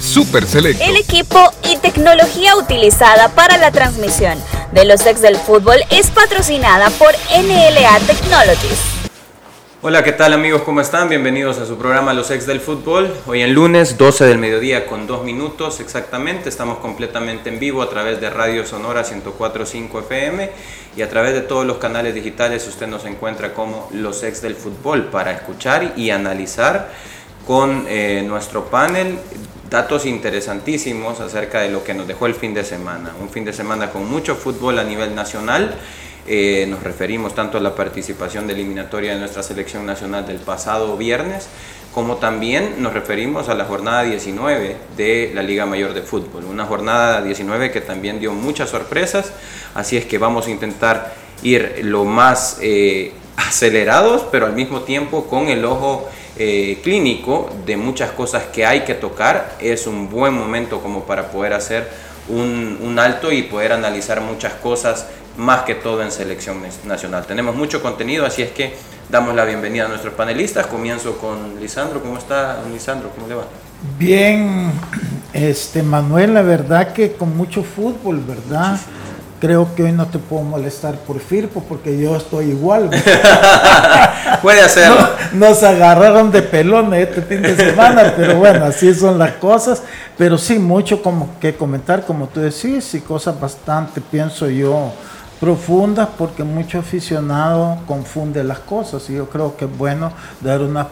Super Select. El equipo y tecnología utilizada para la transmisión de los ex del fútbol es patrocinada por NLA Technologies. Hola, ¿qué tal amigos? ¿Cómo están? Bienvenidos a su programa Los Ex del Fútbol. Hoy en lunes, 12 del mediodía con dos minutos exactamente. Estamos completamente en vivo a través de Radio Sonora 104.5 FM y a través de todos los canales digitales usted nos encuentra como Los Ex del Fútbol para escuchar y analizar con eh, nuestro panel datos interesantísimos acerca de lo que nos dejó el fin de semana. Un fin de semana con mucho fútbol a nivel nacional eh, nos referimos tanto a la participación de eliminatoria de nuestra selección nacional del pasado viernes, como también nos referimos a la jornada 19 de la Liga Mayor de Fútbol. Una jornada 19 que también dio muchas sorpresas, así es que vamos a intentar ir lo más eh, acelerados, pero al mismo tiempo con el ojo eh, clínico de muchas cosas que hay que tocar. Es un buen momento como para poder hacer un, un alto y poder analizar muchas cosas más que todo en selección nacional. Tenemos mucho contenido, así es que damos la bienvenida a nuestros panelistas. Comienzo con Lisandro. ¿Cómo está Lisandro? ¿Cómo le va? Bien, este Manuel, la verdad que con mucho fútbol, ¿verdad? Creo que hoy no te puedo molestar por Firpo porque yo estoy igual. Puede hacerlo. nos agarraron de pelón este fin de semana, pero bueno, así son las cosas. Pero sí, mucho como que comentar, como tú decís, y cosas bastante, pienso yo, profundas porque mucho aficionado confunde las cosas y yo creo que es bueno dar una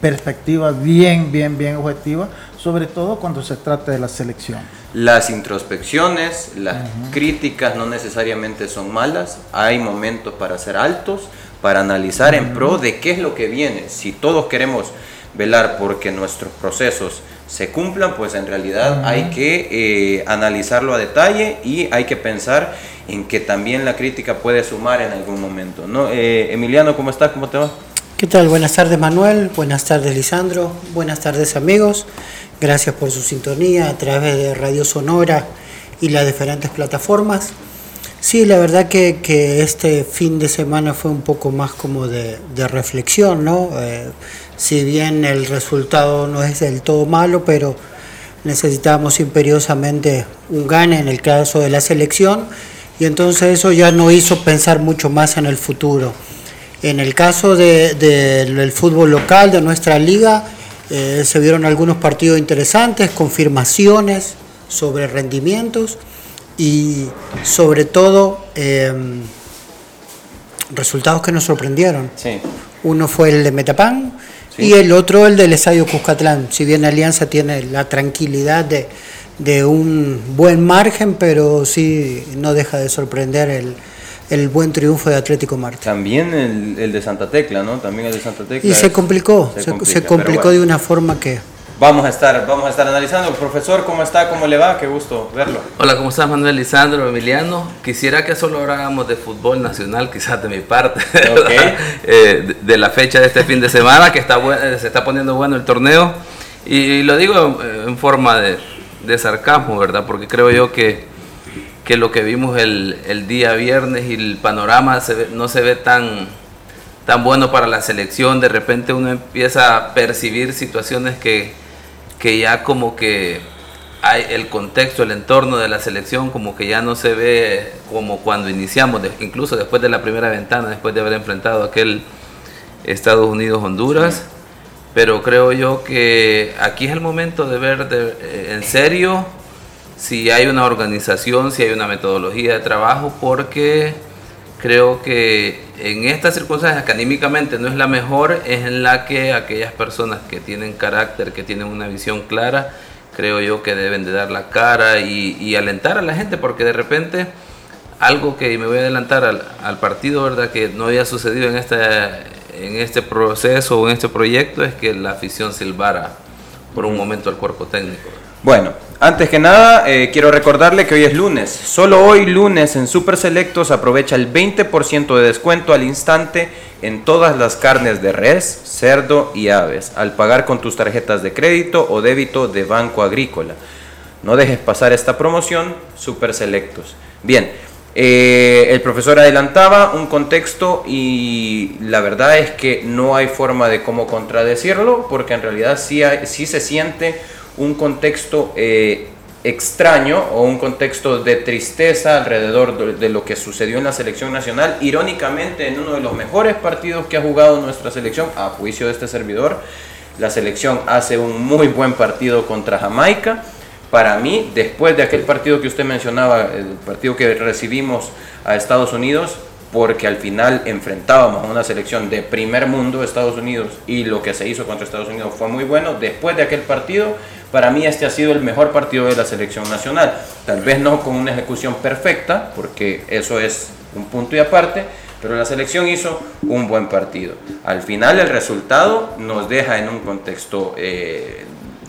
perspectiva bien, bien, bien objetiva, sobre todo cuando se trata de la selección. Las introspecciones, las críticas no necesariamente son malas, hay momentos para ser altos, para analizar en pro de qué es lo que viene. Si todos queremos velar porque nuestros procesos se cumplan, pues en realidad hay que eh, analizarlo a detalle y hay que pensar en que también la crítica puede sumar en algún momento. ¿no? Eh, Emiliano, ¿cómo estás? ¿Cómo te va? ¿Qué tal? Buenas tardes Manuel, buenas tardes Lisandro, buenas tardes amigos. Gracias por su sintonía a través de Radio Sonora y las diferentes plataformas. Sí, la verdad que, que este fin de semana fue un poco más como de, de reflexión, ¿no? Eh, si bien el resultado no es del todo malo, pero necesitábamos imperiosamente un gane en el caso de la selección y entonces eso ya no hizo pensar mucho más en el futuro. En el caso del fútbol local de nuestra liga, eh, se vieron algunos partidos interesantes, confirmaciones sobre rendimientos y sobre todo em, resultados que nos sorprendieron. Uno fue el de Metapan y el otro el del Estadio Cuscatlán. Si bien Alianza tiene la tranquilidad de, de un buen margen, pero sí no deja de sorprender el, el buen triunfo de Atlético Marte. También el, el, de Santa Tecla, ¿no? También el de Santa Tecla. Y se complicó, se, complicó de una forma que... Vamos a estar, vamos a estar analizando. Profesor, ¿cómo está? ¿Cómo le va? Qué gusto verlo. Hola, ¿cómo estás Manuel Lisandro, Emiliano? Quisiera que solo habláramos de fútbol nacional, quizás de mi parte, eh, de, la fecha de este fin de semana, que está se está poniendo bueno el torneo. y lo digo en forma de, de sarcasmo, ¿verdad? Porque creo yo que, que lo que vimos el, el, día viernes y el panorama no se ve tan, tan bueno para la selección. De repente uno empieza a percibir situaciones que, que ya como que hay el contexto, el entorno de la selección como que ya no se ve como cuando iniciamos, incluso después de la primera ventana, después de haber enfrentado aquel Estados Unidos-Honduras pero creo yo que aquí es el momento de ver eh, en serio si hay una organización, si hay una metodología de trabajo, porque creo que en estas circunstancias que anímicamente no es la mejor, es en la que aquellas personas que tienen carácter, que tienen una visión clara, creo yo que deben de dar la cara y, alentar a la gente, porque de repente algo que me voy a adelantar al, al partido, ¿verdad? Que no había sucedido en esta en este proceso o en este proyecto es que la afición silbara por un momento al cuerpo técnico. Bueno, antes que nada, eh, quiero recordarle que hoy es lunes. Solo hoy lunes en Super Selectos aprovecha el 20% de descuento al instante en todas las carnes de res, cerdo y aves al pagar con tus tarjetas de crédito o débito de Banco Agrícola. No dejes pasar esta promoción, Super Selectos. Bien, eh, el profesor adelantaba un contexto y la verdad es que no hay forma de cómo contradecirlo porque en realidad sí, sí se siente un contexto eh, extraño o un contexto de tristeza alrededor de, lo que sucedió en la selección nacional. Irónicamente, en uno de los mejores partidos que ha jugado nuestra selección, a juicio de este servidor, la selección hace un muy buen partido contra Jamaica. Para mí, después de aquel partido que usted mencionaba, el partido que recibimos a Estados Unidos, porque al final enfrentábamos a una selección de primer mundo, Estados Unidos, y lo que se hizo contra Estados Unidos fue muy bueno. Después de aquel partido, para mí este ha sido el mejor partido de la selección nacional. Tal vez no con una ejecución perfecta, porque eso es un punto y aparte, pero la selección hizo un buen partido. Al final el resultado nos deja en un contexto eh,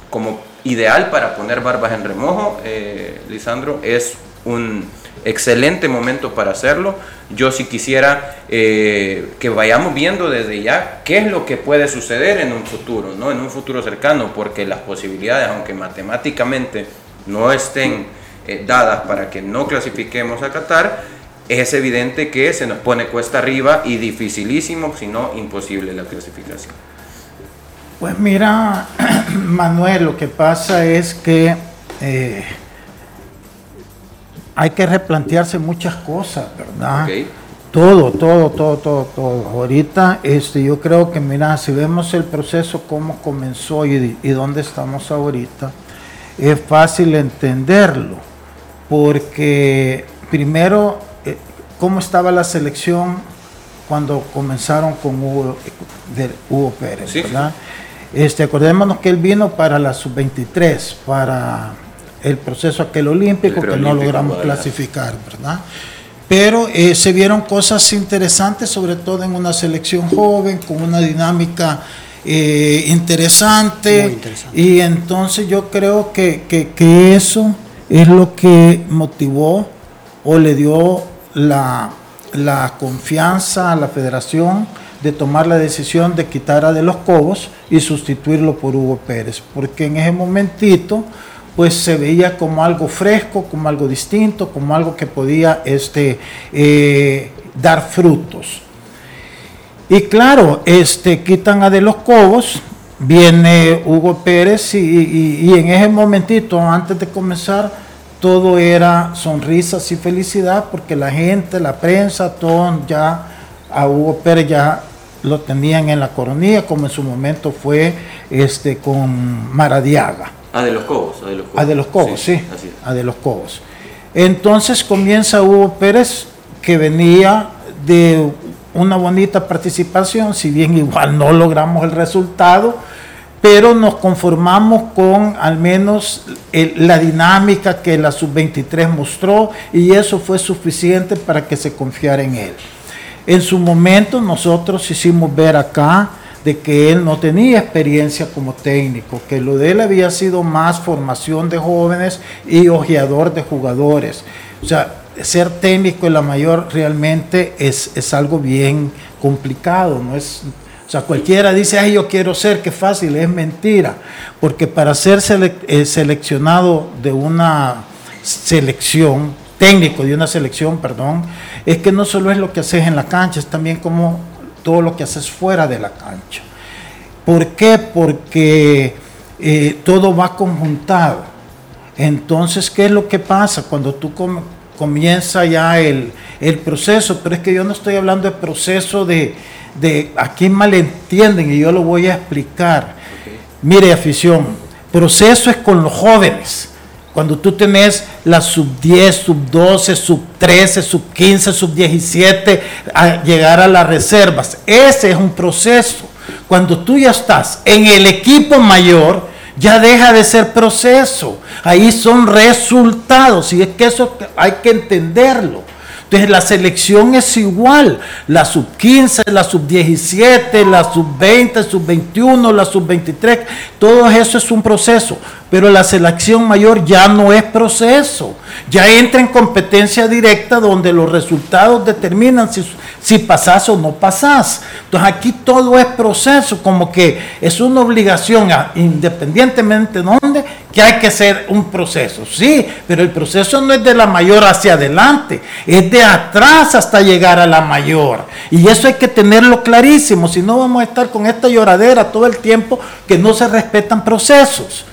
como ideal para poner barbas en remojo, eh, Lisandro, es un excelente momento para hacerlo. Yo sí quisiera eh, que vayamos viendo desde ya qué es lo que puede suceder en un futuro, ¿no? en un futuro cercano, porque las posibilidades, aunque matemáticamente no estén eh, dadas para que no clasifiquemos a Qatar, es evidente que se nos pone cuesta arriba y dificilísimo, si no imposible la clasificación. Pues mira, Manuel, lo que pasa es que eh, hay que replantearse muchas cosas, ¿verdad? Todo, todo, todo, todo, todo. Ahorita, este, yo creo que, mira, si vemos el proceso, cómo comenzó y, dónde estamos ahorita, es fácil entenderlo, porque primero, eh, cómo estaba la selección cuando comenzaron con Hugo, de Hugo Pérez, ¿verdad? Este, acordémonos que él vino para la sub-23, para el proceso aquel olímpico que no logramos clasificar, ¿verdad? Pero eh, se vieron cosas interesantes, sobre todo en una selección joven, con una dinámica eh, interesante, Y entonces yo creo que, que, eso es lo que motivó o le dio la, la confianza a la federación de tomar la decisión de quitar a De los Cobos y sustituirlo por Hugo Pérez, porque en ese momentito pues se veía como algo fresco, como algo distinto, como algo que podía este, eh, dar frutos. Y claro, este, quitan a De los Cobos, viene Hugo Pérez y, en ese momentito, antes de comenzar, todo era sonrisas y felicidad porque la gente, la prensa, todo ya a Hugo Pérez ya lo tenían en la coronilla, como en su momento fue este, con Maradiaga. A de los Cobos. A de los Cobos, a de los Cobos sí. A de los Cobos. Entonces comienza Hugo Pérez, que venía de una bonita participación, si bien igual no logramos el resultado, pero nos conformamos con al menos la dinámica que la sub-23 mostró y eso fue suficiente para que se confiara en él. En su momento nosotros hicimos ver acá de que él no tenía experiencia como técnico, que lo de él había sido más formación de jóvenes y ojeador de jugadores. O sea, ser técnico en la mayor realmente es, es algo bien complicado, no es... O sea, cualquiera dice, ay, yo quiero ser, qué fácil, es mentira. Porque para ser eh, seleccionado de una selección, técnico de una selección, perdón, es que no solo es lo que haces en la cancha, es también como todo lo que haces fuera de la cancha. ¿Por qué? Porque eh, todo va conjuntado. Entonces, ¿qué es lo que pasa cuando tú comienza ya el, proceso? Pero es que yo no estoy hablando de proceso de, de aquí malentienden y yo lo voy a explicar. Mire, afición, proceso es con los jóvenes cuando tú tenés la sub 10, sub 12, sub 13, sub 15, sub 17, a llegar a las reservas. Ese es un proceso. Cuando tú ya estás en el equipo mayor, ya deja de ser proceso. Ahí son resultados. Y es que eso hay que entenderlo. Entonces la selección es igual, la sub 15, la sub 17, la sub 20, sub 21, la sub 23, todo eso es un proceso, pero la selección mayor ya no es proceso, ya entra en competencia directa donde los resultados determinan si, si pasás o no pasás. Entonces aquí todo es proceso, como que es una obligación, independientemente de dónde, que hay que ser un proceso. Sí, pero el proceso no es de la mayor hacia adelante, es de atrás hasta llegar a la mayor. Y eso hay que tenerlo clarísimo, si no vamos a estar con esta lloradera todo el tiempo que no se respetan procesos.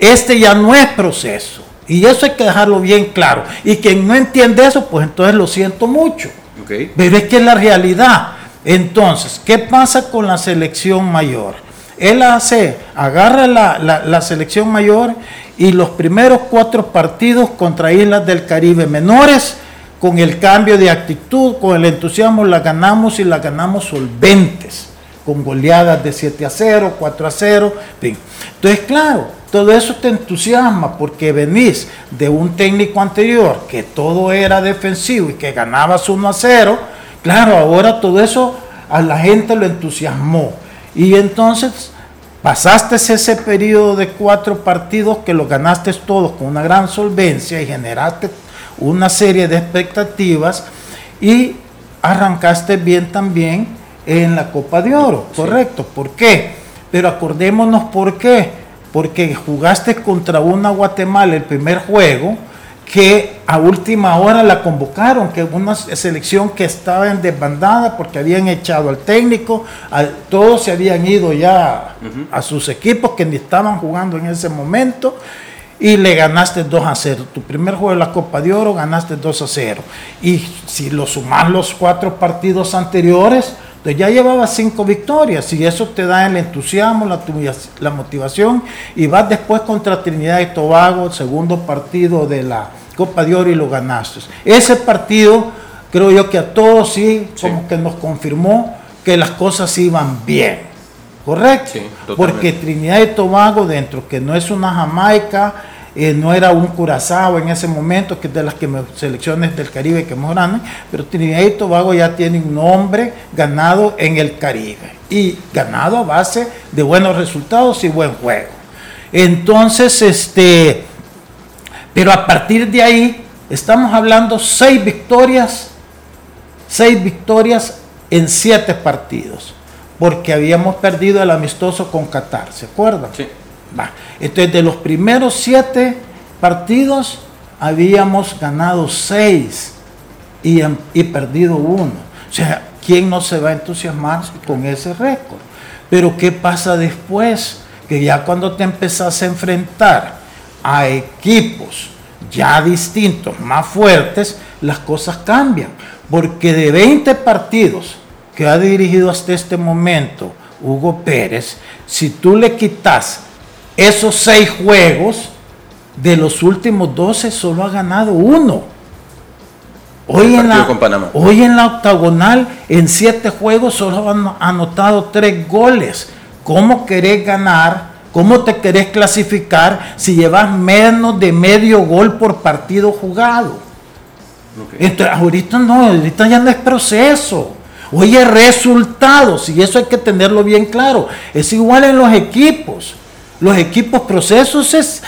Este ya no es proceso. Y eso hay que dejarlo bien claro. Y quien no entiende eso, pues entonces lo siento mucho. Pero es que es la realidad. Entonces, ¿qué pasa con la selección mayor? Él hace, agarra la, selección mayor y los primeros cuatro partidos contra Islas del Caribe menores, con el cambio de actitud, con el entusiasmo, la ganamos y la ganamos solventes, con goleadas de 7 a 0, 4 a 0. Entonces, claro, todo eso te entusiasma porque venís de un técnico anterior que todo era defensivo y que ganabas 1 a 0. Claro, ahora todo eso a la gente lo entusiasmó. Y entonces pasaste ese periodo de cuatro partidos que lo ganaste todos con una gran solvencia y generaste una serie de expectativas y arrancaste bien también en la Copa de Oro, correcto. ¿Por qué? Pero acordémonos por qué. Porque jugaste contra una Guatemala el primer juego, que a última hora la convocaron, que una selección que estaba en desbandada porque habían echado al técnico, todos se habían ido ya a sus equipos que ni estaban jugando en ese momento y le ganaste 2 a 0. Tu primer juego de la Copa de Oro ganaste 2 a 0. Y si lo sumas los cuatro partidos anteriores, entonces ya llevaba cinco victorias y eso te da el entusiasmo, la, la motivación y vas después contra Trinidad y Tobago, segundo partido de la Copa de Oro y lo ganaste. Ese partido creo yo que a todos sí, como que nos confirmó que las cosas iban bien. ¿Correcto? Porque Trinidad y Tobago dentro, que no es una Jamaica, eh, no era un Curazao en ese momento, que es de las que selecciones del Caribe que más grandes, pero Trinidad y Tobago ya tiene un nombre ganado en el Caribe y ganado a base de buenos resultados y buen juego. Entonces, este, pero a partir de ahí, estamos hablando seis victorias, seis victorias en siete partidos, porque habíamos perdido el amistoso con Qatar, ¿se acuerdan? Sí. Entonces, de los primeros siete partidos, habíamos ganado seis y, y perdido uno. O sea, ¿quién no se va a entusiasmar con ese récord? Pero ¿qué pasa después? Que ya cuando te empezás a enfrentar a equipos ya distintos, más fuertes, las cosas cambian. Porque de 20 partidos que ha dirigido hasta este momento Hugo Pérez, si tú le quitas esos seis juegos, de los últimos 12 solo ha ganado uno. Hoy en, la, hoy en la octagonal, en siete juegos, solo han anotado tres goles. ¿Cómo querés ganar? ¿Cómo te querés clasificar si llevas menos de medio gol por partido jugado? Entonces, ahorita no, ahorita ya no es proceso. Hoy es resultados y eso hay que tenerlo bien claro. Es igual en los equipos. Los equipos procesos es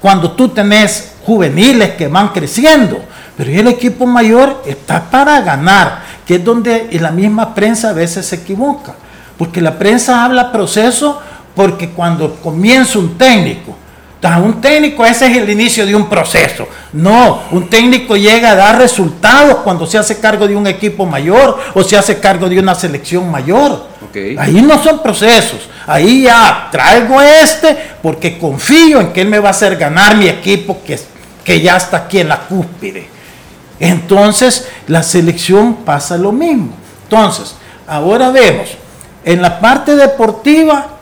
cuando tú tenés juveniles que van creciendo, pero el equipo mayor está para ganar, que es donde la misma prensa a veces se equivoca, porque la prensa habla proceso porque cuando comienza un técnico, un técnico ese es el inicio de un proceso. No, un técnico llega a dar resultados cuando se hace cargo de un equipo mayor o se hace cargo de una selección mayor. Ahí no son procesos. Ahí ya traigo este porque confío en que él me va a hacer ganar mi equipo que, que ya está aquí en la cúspide. Entonces, la selección pasa lo mismo. Entonces, ahora vemos, en la parte deportiva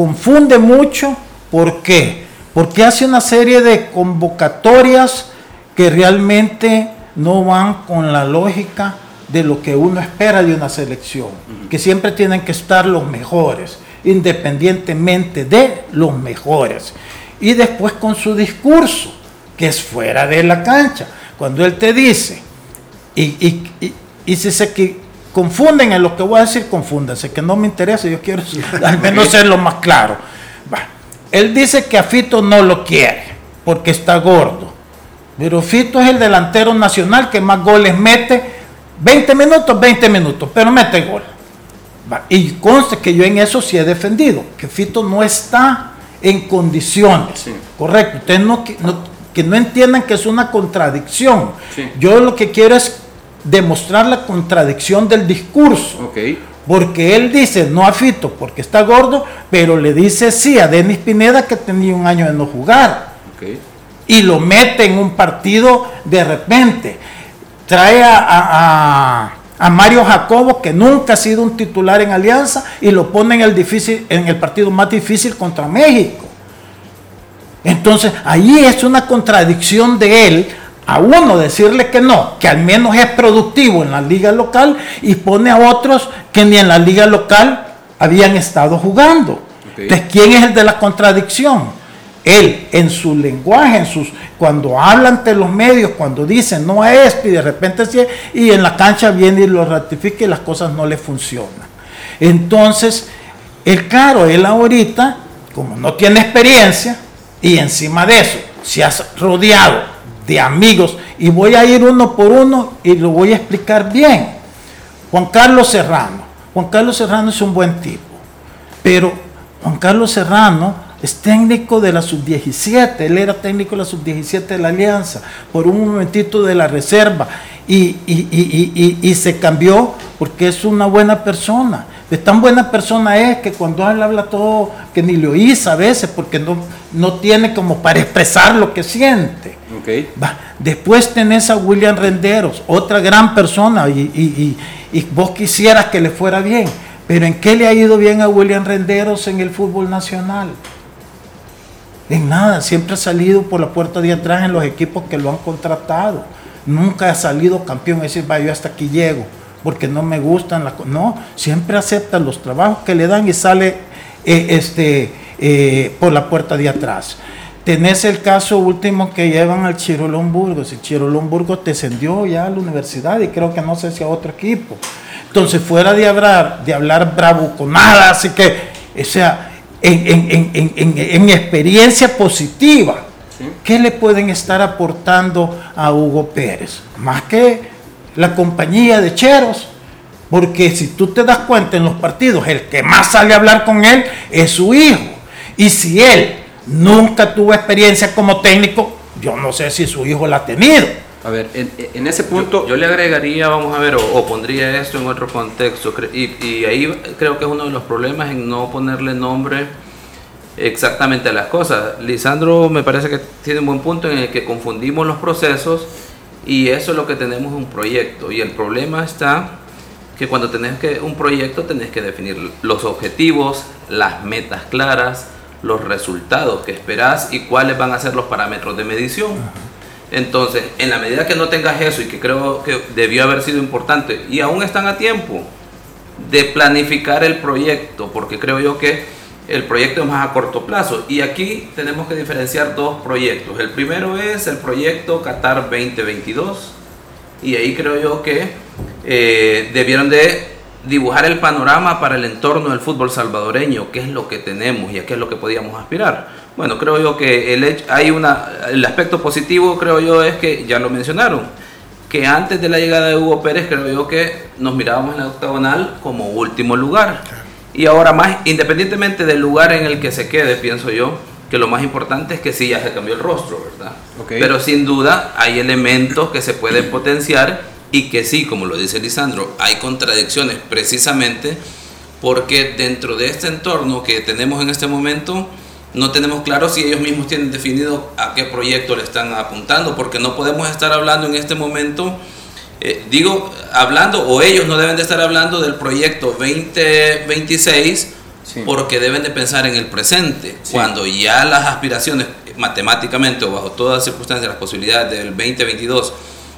confunde mucho. ¿Por qué? Porque hace una serie de convocatorias que realmente no van con la lógica de lo que uno espera de una selección, que siempre tienen que estar los mejores, independientemente de los mejores. Y después con su discurso, que es fuera de la cancha, cuando él te dice, Y, y, si se confunden en lo que voy a decir, confúndanse, que no me interesa, yo quiero al menos ser lo más claro. Él dice que a Fito no lo quiere porque está gordo. Pero Fito es el delantero nacional que más goles mete. 20 minutos, 20 minutos, pero mete gol. Y conste que yo en eso sí he defendido, que Fito no está en condiciones. Correcto. Ustedes no, que no entiendan que es una contradicción. Yo lo que quiero es demostrar la contradicción del discurso. Porque él dice no a Fito porque está gordo, pero le dice sí a Denis Pineda que tenía un año de no jugar. Y lo mete en un partido de repente. Trae a, a, Mario Jacobo, que nunca ha sido un titular en Alianza, y lo pone en el, difícil, en el partido más difícil contra México. Entonces, ahí es una contradicción de él a uno decirle que no, que al menos es productivo en la liga local y pone a otros que ni en la liga local habían estado jugando. Entonces, ¿quién es el de la contradicción? Él, en su lenguaje, en sus, cuando habla ante los medios, cuando dice no a esto y de repente sí, y en la cancha viene y lo ratifica y las cosas no le funcionan. Entonces, el caro, él ahorita, como no tiene experiencia, y encima de eso, se has rodeado de amigos, y voy a ir uno por uno y lo voy a explicar bien. Juan Carlos Serrano. Juan Carlos Serrano es un buen tipo, pero Juan Carlos Serrano es técnico de la sub-17, él era técnico de la sub-17 de la Alianza, por un momentito de la reserva, y, y, se cambió porque es una buena persona. De tan buena persona es que cuando habla, habla todo, que ni le oís a veces, porque no, no tiene como para expresar lo que siente. Va. Después tenés a William Renderos, otra gran persona, y, vos quisieras que le fuera bien. Pero ¿en qué le ha ido bien a William Renderos en el fútbol nacional? En nada, siempre ha salido por la puerta de atrás en los equipos que lo han contratado. Nunca ha salido campeón, es decir, va, yo hasta aquí llego, porque no me gustan las No, siempre acepta los trabajos que le dan y sale eh, este, eh, por la puerta de atrás. Tenés el caso último que llevan al Chirolón Burgos. El Chirolón Burgos descendió ya a la universidad y creo que no sé si a otro equipo. Entonces, fuera de hablar, de hablar bravuconada, así que, o sea, en, experiencia positiva, ¿qué le pueden estar aportando a Hugo Pérez? Más que la compañía de cheros. Porque si tú te das cuenta en los partidos, el que más sale a hablar con él es su hijo. Y si él nunca tuvo experiencia como técnico, yo no sé si su hijo la ha tenido. A ver, en, ese punto... Yo, le agregaría, vamos a ver, o, pondría esto en otro contexto, y, ahí creo que es uno de los problemas en no ponerle nombre exactamente a las cosas. Lisandro me parece que tiene un buen punto en el que confundimos los procesos y eso es lo que tenemos un proyecto. Y el problema está que cuando tenés que un proyecto tenés que definir los objetivos, las metas claras, los resultados que esperás y cuáles van a ser los parámetros de medición. Entonces, en la medida que no tengas eso y que creo que debió haber sido importante y aún están a tiempo de planificar el proyecto, porque creo yo que el proyecto es más a corto plazo. Y aquí tenemos que diferenciar dos proyectos. El primero es el proyecto Qatar 2022 y ahí creo yo que eh, debieron de dibujar el panorama para el entorno del fútbol salvadoreño, qué es lo que tenemos y a qué es lo que podíamos aspirar. Bueno, creo yo que hay una, el aspecto positivo, creo yo, es que ya lo mencionaron, que antes de la llegada de Hugo Pérez, creo yo que nos mirábamos en la octagonal como último lugar. Y ahora más, independientemente del lugar en el que se quede, pienso yo, que lo más importante es que sí ya se cambió el rostro, ¿verdad? Pero sin duda hay elementos que se pueden potenciar y que sí, como lo dice Lisandro, hay contradicciones precisamente porque dentro de este entorno que tenemos en este momento, no tenemos claro si ellos mismos tienen definido a qué proyecto le están apuntando, porque no podemos estar hablando en este momento, eh, digo, hablando, o ellos no deben de estar hablando del proyecto 2026, porque deben de pensar en el presente, cuando ya las aspiraciones matemáticamente o bajo todas circunstancias, las posibilidades del 2022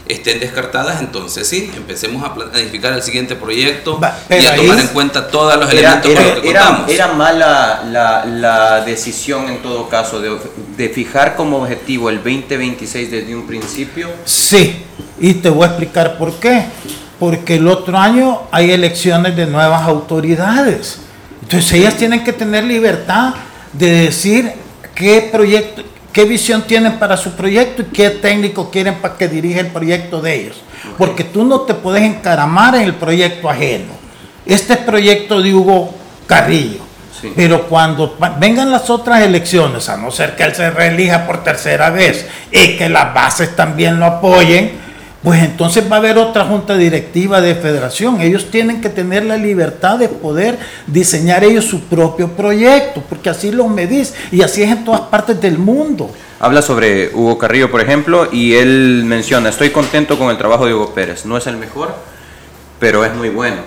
estén descartadas, entonces sí, empecemos a planificar el siguiente proyecto y a tomar en cuenta todos los elementos era, que era, Era mala la, la, decisión en todo caso de, de, fijar como objetivo el 2026 desde un principio. Sí, y te voy a explicar por qué. Porque el otro año hay elecciones de nuevas autoridades. Entonces ellas tienen que tener libertad de decir qué proyecto, qué visión tienen para su proyecto y qué técnico quieren para que dirija el proyecto de ellos. Porque tú no te puedes encaramar en el proyecto ajeno. Este es proyecto de Hugo Carrillo. Pero cuando vengan las otras elecciones, a no ser que él se reelija por tercera vez y que las bases también lo apoyen, pues entonces va a haber otra junta directiva de federación. Ellos tienen que tener la libertad de poder diseñar ellos su propio proyecto, porque así lo medís y así es en todas partes del mundo. Habla sobre Hugo Carrillo, por ejemplo, y él menciona, estoy contento con el trabajo de Hugo Pérez. No es el mejor, pero es muy bueno.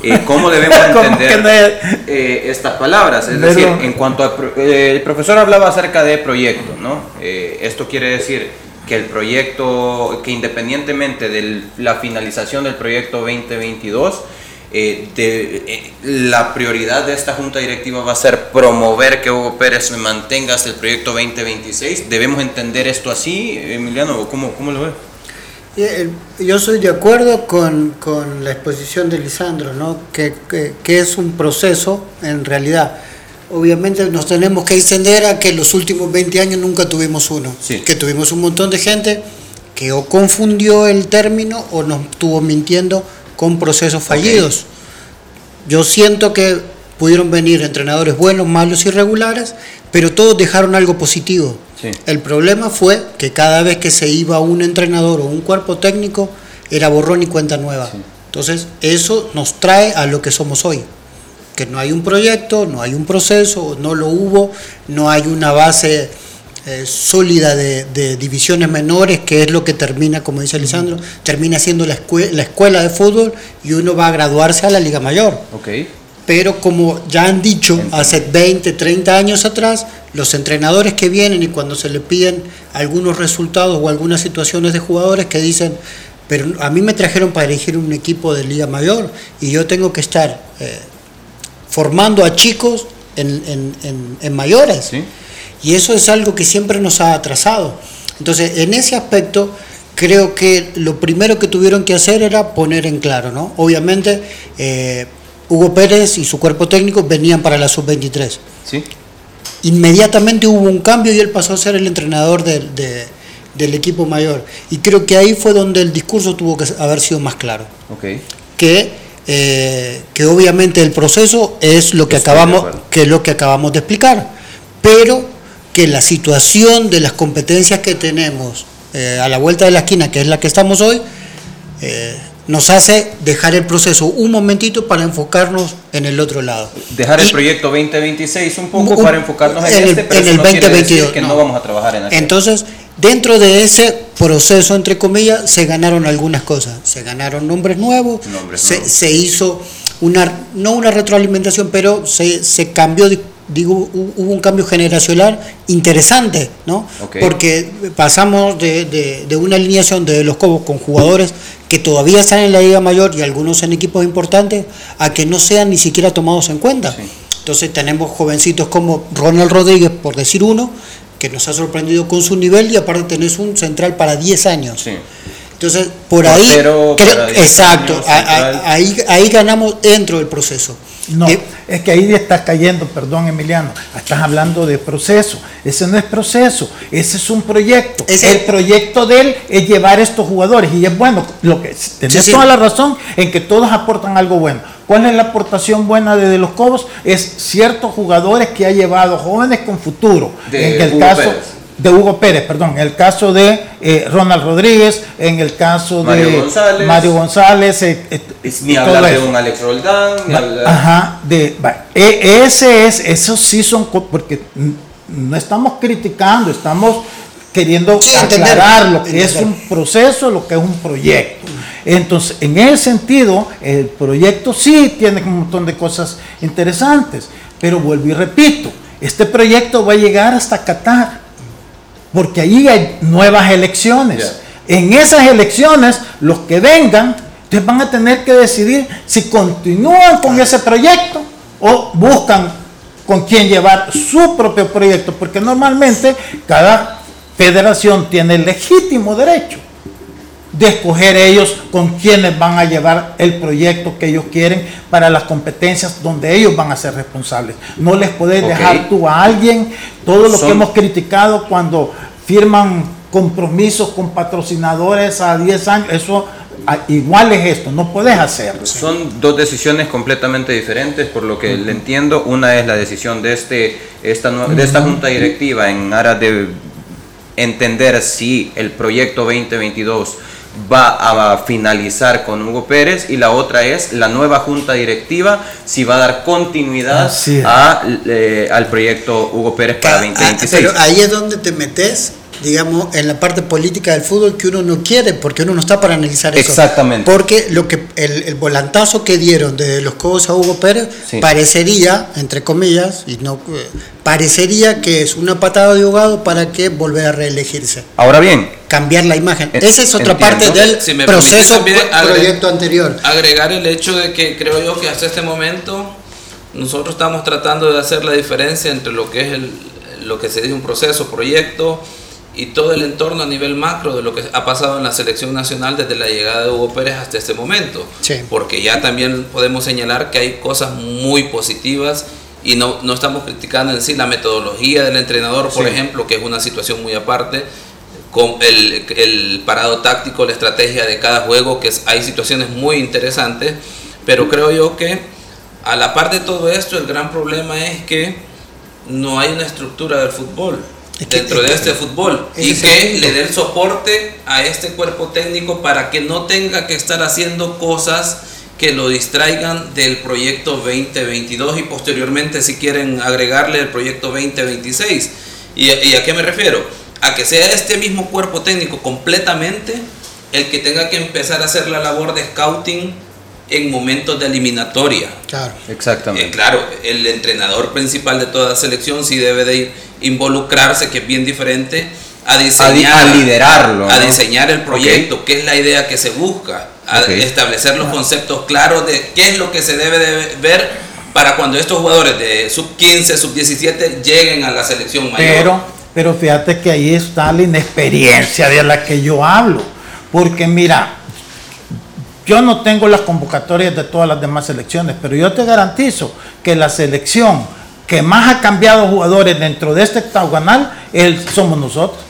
Eh, ¿Cómo debemos entender eh, estas palabras? Es decir, en cuanto a... Eh, el profesor hablaba acerca de proyecto, ¿no? esto quiere decir que el proyecto, que independientemente de la finalización del proyecto 2022, eh, eh, la prioridad de esta junta directiva va a ser promover que Hugo Pérez mantenga hasta el proyecto 2026. ¿Debemos entender esto así, Emiliano? ¿Cómo, cómo lo ve? Eh, yo soy de acuerdo con, con la exposición de Lisandro, ¿no? que, que es un proceso en realidad obviamente nos tenemos que extender a que los últimos 20 años nunca tuvimos uno, que tuvimos un montón de gente que o confundió el término o nos estuvo mintiendo con procesos fallidos. Yo siento que pudieron venir entrenadores buenos, malos y regulares, pero todos dejaron algo positivo. El problema fue que cada vez que se iba un entrenador o un cuerpo técnico, era borrón y cuenta nueva. Entonces, eso nos trae a lo que somos hoy que no hay un proyecto, no hay un proceso, no lo hubo, no hay una base eh, sólida de, divisiones menores, que es lo que termina, como dice Lisandro, termina siendo la, la escuela de fútbol y uno va a graduarse a la Liga Mayor. Okay. Pero como ya han dicho hace 20, 30 años atrás, los entrenadores que vienen y cuando se le piden algunos resultados o algunas situaciones de jugadores que dicen, pero a mí me trajeron para elegir un equipo de Liga Mayor y yo tengo que estar... Eh, formando a chicos en, mayores. Y eso es algo que siempre nos ha atrasado. Entonces, en ese aspecto, creo que lo primero que tuvieron que hacer era poner en claro, ¿no? Obviamente, eh, Hugo Pérez y su cuerpo técnico venían para la sub-23. ¿Sí? Inmediatamente hubo un cambio y él pasó a ser el entrenador del equipo mayor. Y creo que ahí fue donde el discurso tuvo que haber sido más claro. Okay. Que eh, que obviamente el proceso es lo que acabamos que es lo que acabamos de explicar pero que la situación de las competencias que tenemos eh, a la vuelta de la esquina que es la que estamos hoy eh, nos hace dejar el proceso un momentito para enfocarnos en el otro lado. Dejar el proyecto 2026 un poco para enfocarnos en, este, pero en el 2022. que no, vamos a trabajar en Entonces, dentro de ese proceso, entre comillas, se ganaron algunas cosas. Se ganaron nombres nuevos, se, hizo una, no una retroalimentación, pero se, se cambió digo, hubo un cambio generacional interesante, ¿no? Porque pasamos de, de, una alineación de los Cobos con jugadores que todavía están en la Liga Mayor y algunos en equipos importantes a que no sean ni siquiera tomados en cuenta. Entonces tenemos jovencitos como Ronald Rodríguez, por decir uno, que nos ha sorprendido con su nivel y aparte tenés un central para 10 años. Entonces, por ahí, exacto, ahí, ahí ganamos dentro del proceso. No, eh, es que ahí estás cayendo, perdón Emiliano, estás hablando de proceso. Ese no es proceso, ese es un proyecto. el proyecto de él es llevar estos jugadores y es bueno, lo que tenés toda la razón en que todos aportan algo bueno. ¿Cuál es la aportación buena de, los Cobos? Es ciertos jugadores que ha llevado jóvenes con futuro. en el caso de Hugo Pérez, perdón, en el caso de eh, Ronald Rodríguez, en el caso de Mario González, eh, eh, ni hablar de un Alex Roldán, ajá, de, e, ese es, esos sí son, porque no estamos criticando, estamos queriendo aclarar lo que es un proceso, lo que es un proyecto. Entonces, en ese sentido, el proyecto sí tiene un montón de cosas interesantes, pero vuelvo y repito, este proyecto va a llegar hasta Qatar porque ahí hay nuevas elecciones. En esas elecciones, los que vengan, ustedes van a tener que decidir si continúan con ese proyecto o buscan con quién llevar su propio proyecto, porque normalmente cada federación tiene legítimo derecho de escoger ellos con quienes van a llevar el proyecto que ellos quieren para las competencias donde ellos van a ser responsables. No les puedes dejar tú a alguien todo lo que hemos criticado cuando firman compromisos con patrocinadores a 10 años, eso igual es esto, no puedes hacerlo. Son dos decisiones completamente diferentes, por lo que le entiendo. Una es la decisión de, este, esta, de esta junta directiva en aras de entender si el proyecto 2022 va a finalizar con Hugo Pérez y la otra es la nueva junta directiva si va a dar continuidad eh, al proyecto Hugo Pérez para 2026. Ah, pero ahí es donde te metes digamos, en la parte política del fútbol que uno no quiere, porque uno no está para analizar eso. Exactamente. Porque lo que el, volantazo que dieron de los codos a Hugo Pérez parecería, entre comillas, y no parecería que es una patada de ahogado para que volver a reelegirse. Ahora bien, cambiar la imagen. Esa es otra parte del proceso proyecto anterior. Agregar el hecho de que creo yo que hasta este momento nosotros estamos tratando de hacer la diferencia entre lo que es el, lo que se dice un proceso, proyecto y todo el entorno a nivel macro de lo que ha pasado en la selección nacional desde la llegada de Hugo Pérez hasta este momento. Porque ya también podemos señalar que hay cosas muy positivas y no, no estamos criticando en sí la metodología del entrenador, por ejemplo, que es una situación muy aparte, con el, el, parado táctico, la estrategia de cada juego, que hay situaciones muy interesantes, pero creo yo que a la par de todo esto, el gran problema es que no hay una estructura del fútbol dentro de este fútbol y que le dé el soporte a este cuerpo técnico para que no tenga que estar haciendo cosas que lo distraigan del proyecto 2022 y posteriormente si quieren agregarle el proyecto 2026. ¿Y, ¿Y, a qué me refiero? A que sea este mismo cuerpo técnico completamente el que tenga que empezar a hacer la labor de scouting en momentos de eliminatoria. Claro, exactamente. Eh, claro, el entrenador principal de toda selección sí debe de involucrarse, que es bien diferente, a diseñar, a, liderarlo, a diseñar el proyecto, qué es la idea que se busca, a establecer los conceptos claros de qué es lo que se debe de ver para cuando estos jugadores de sub 15, sub 17 lleguen a la selección mayor. Pero, pero fíjate que ahí está la inexperiencia de la que yo hablo, porque mira, yo no tengo las convocatorias de todas las demás selecciones, pero yo te garantizo que la selección que más ha cambiado jugadores dentro de este octagonal somos nosotros.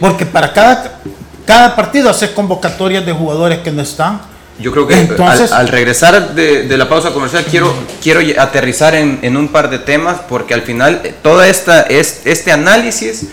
Porque para cada, cada partido hace convocatorias de jugadores que no están. Yo creo que Entonces, al, regresar de, la pausa comercial quiero, quiero aterrizar en, un par de temas porque al final eh, toda esta es, este análisis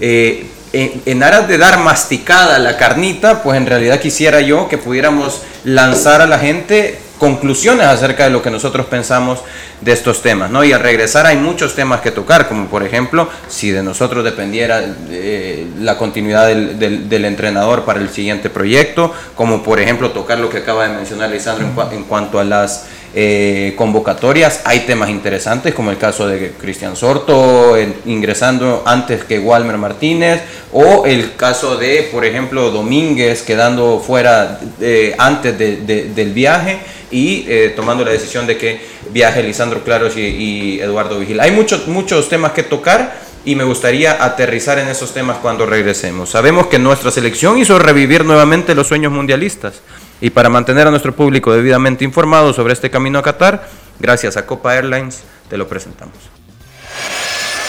eh, en, aras de dar masticada la carnita, pues en realidad quisiera yo que pudiéramos lanzar a la gente conclusiones acerca de lo que nosotros pensamos de estos temas, ¿no? Y al regresar hay muchos temas que tocar, como por ejemplo, si de nosotros dependiera eh, la continuidad del, entrenador para el siguiente proyecto, como por ejemplo tocar lo que acaba de mencionar Lisandro en cuanto a las eh, convocatorias. Hay temas interesantes como el caso de Cristian Sorto ingresando antes que Walmer Martínez o el caso de, por ejemplo, Domínguez quedando fuera eh, antes del viaje y eh, tomando la decisión de que viaje Lisandro Claros y, Eduardo Vigil. Hay muchos, muchos temas que tocar y me gustaría aterrizar en esos temas cuando regresemos. Sabemos que nuestra selección hizo revivir nuevamente los sueños mundialistas. Y para mantener a nuestro público debidamente informado sobre este camino a Qatar, gracias a Copa Airlines, te lo presentamos.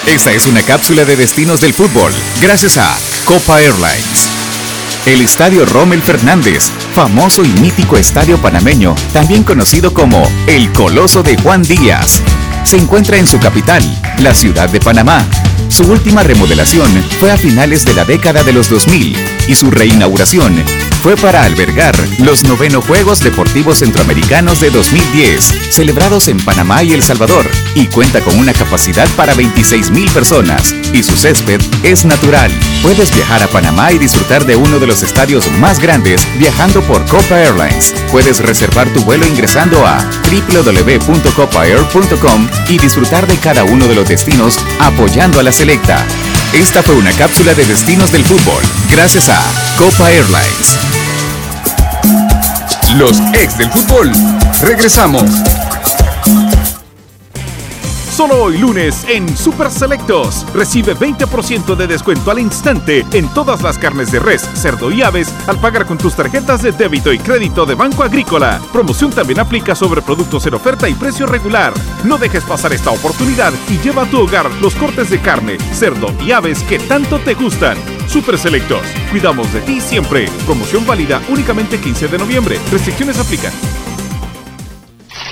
Esta es una cápsula de destinos del fútbol, gracias a Copa Airlines. El Estadio Rommel Fernández, famoso y mítico estadio panameño, también conocido como el Coloso de Juan Díaz, se encuentra en su capital, la ciudad de Panamá. Su última remodelación fue a finales de la década de los 2000 y su reinauguración fue para albergar los noveno Juegos Deportivos Centroamericanos de 2010, celebrados en Panamá y El Salvador, y cuenta con una capacidad para 26 mil personas, y su césped es natural. Puedes viajar a Panamá y disfrutar de uno de los estadios más grandes viajando por Copa Airlines. Puedes reservar tu vuelo ingresando a www.copaair.com y disfrutar de cada uno de los destinos apoyando a la selecta. Esta fue una cápsula de destinos del fútbol, gracias a Copa Airlines. Los ex del fútbol. Regresamos. Solo hoy lunes en Super Selectos recibe 20% de descuento al instante en todas las carnes de res, cerdo y aves al pagar con tus tarjetas de débito y crédito de Banco Agrícola. Promoción también aplica sobre productos en oferta y precio regular. No dejes pasar esta oportunidad y lleva a tu hogar los cortes de carne, cerdo y aves que tanto te gustan. Super Selectos, cuidamos de ti siempre. Promoción válida únicamente 15 de noviembre. Restricciones aplican.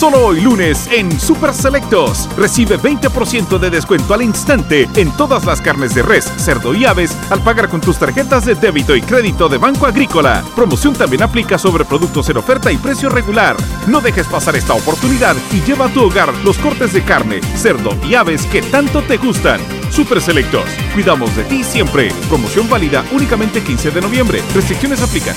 Solo hoy lunes en Super Selectos recibe 20% de descuento al instante en todas las carnes de res, cerdo y aves al pagar con tus tarjetas de débito y crédito de Banco Agrícola. Promoción también aplica sobre productos en oferta y precio regular. No dejes pasar esta oportunidad y lleva a tu hogar los cortes de carne, cerdo y aves que tanto te gustan. Super Selectos, cuidamos de ti siempre. Promoción válida únicamente 15 de noviembre. Restricciones aplican.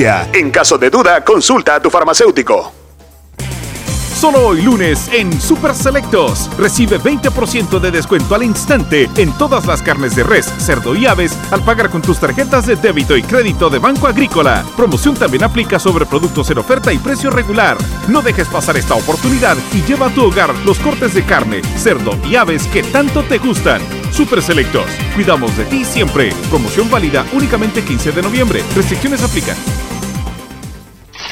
En caso de duda, consulta a tu farmacéutico. Solo hoy lunes en Super Selectos recibe 20% de descuento al instante en todas las carnes de res, cerdo y aves al pagar con tus tarjetas de débito y crédito de Banco Agrícola. Promoción también aplica sobre productos en oferta y precio regular. No dejes pasar esta oportunidad y lleva a tu hogar los cortes de carne, cerdo y aves que tanto te gustan. Super Selectos, cuidamos de ti siempre. Promoción válida únicamente 15 de noviembre. Restricciones aplican.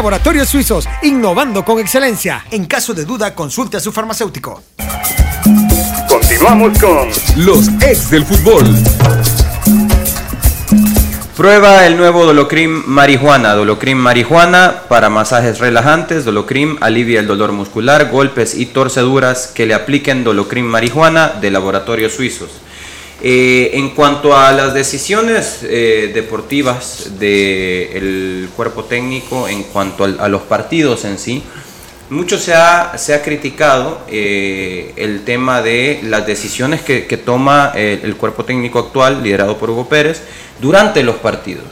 Laboratorios Suizos, innovando con excelencia. En caso de duda, consulte a su farmacéutico. Continuamos con los ex del fútbol. Prueba el nuevo Dolocrim Marihuana. Dolocrim Marihuana para masajes relajantes. Dolocrim alivia el dolor muscular, golpes y torceduras que le apliquen Dolocrim Marihuana de laboratorios suizos. Eh, en cuanto a las decisiones eh, deportivas del cuerpo técnico, en cuanto al- a, los partidos en sí, mucho se ha, se ha criticado eh, el tema de las decisiones que, que toma el, el cuerpo técnico actual, liderado por Hugo Pérez, durante los partidos.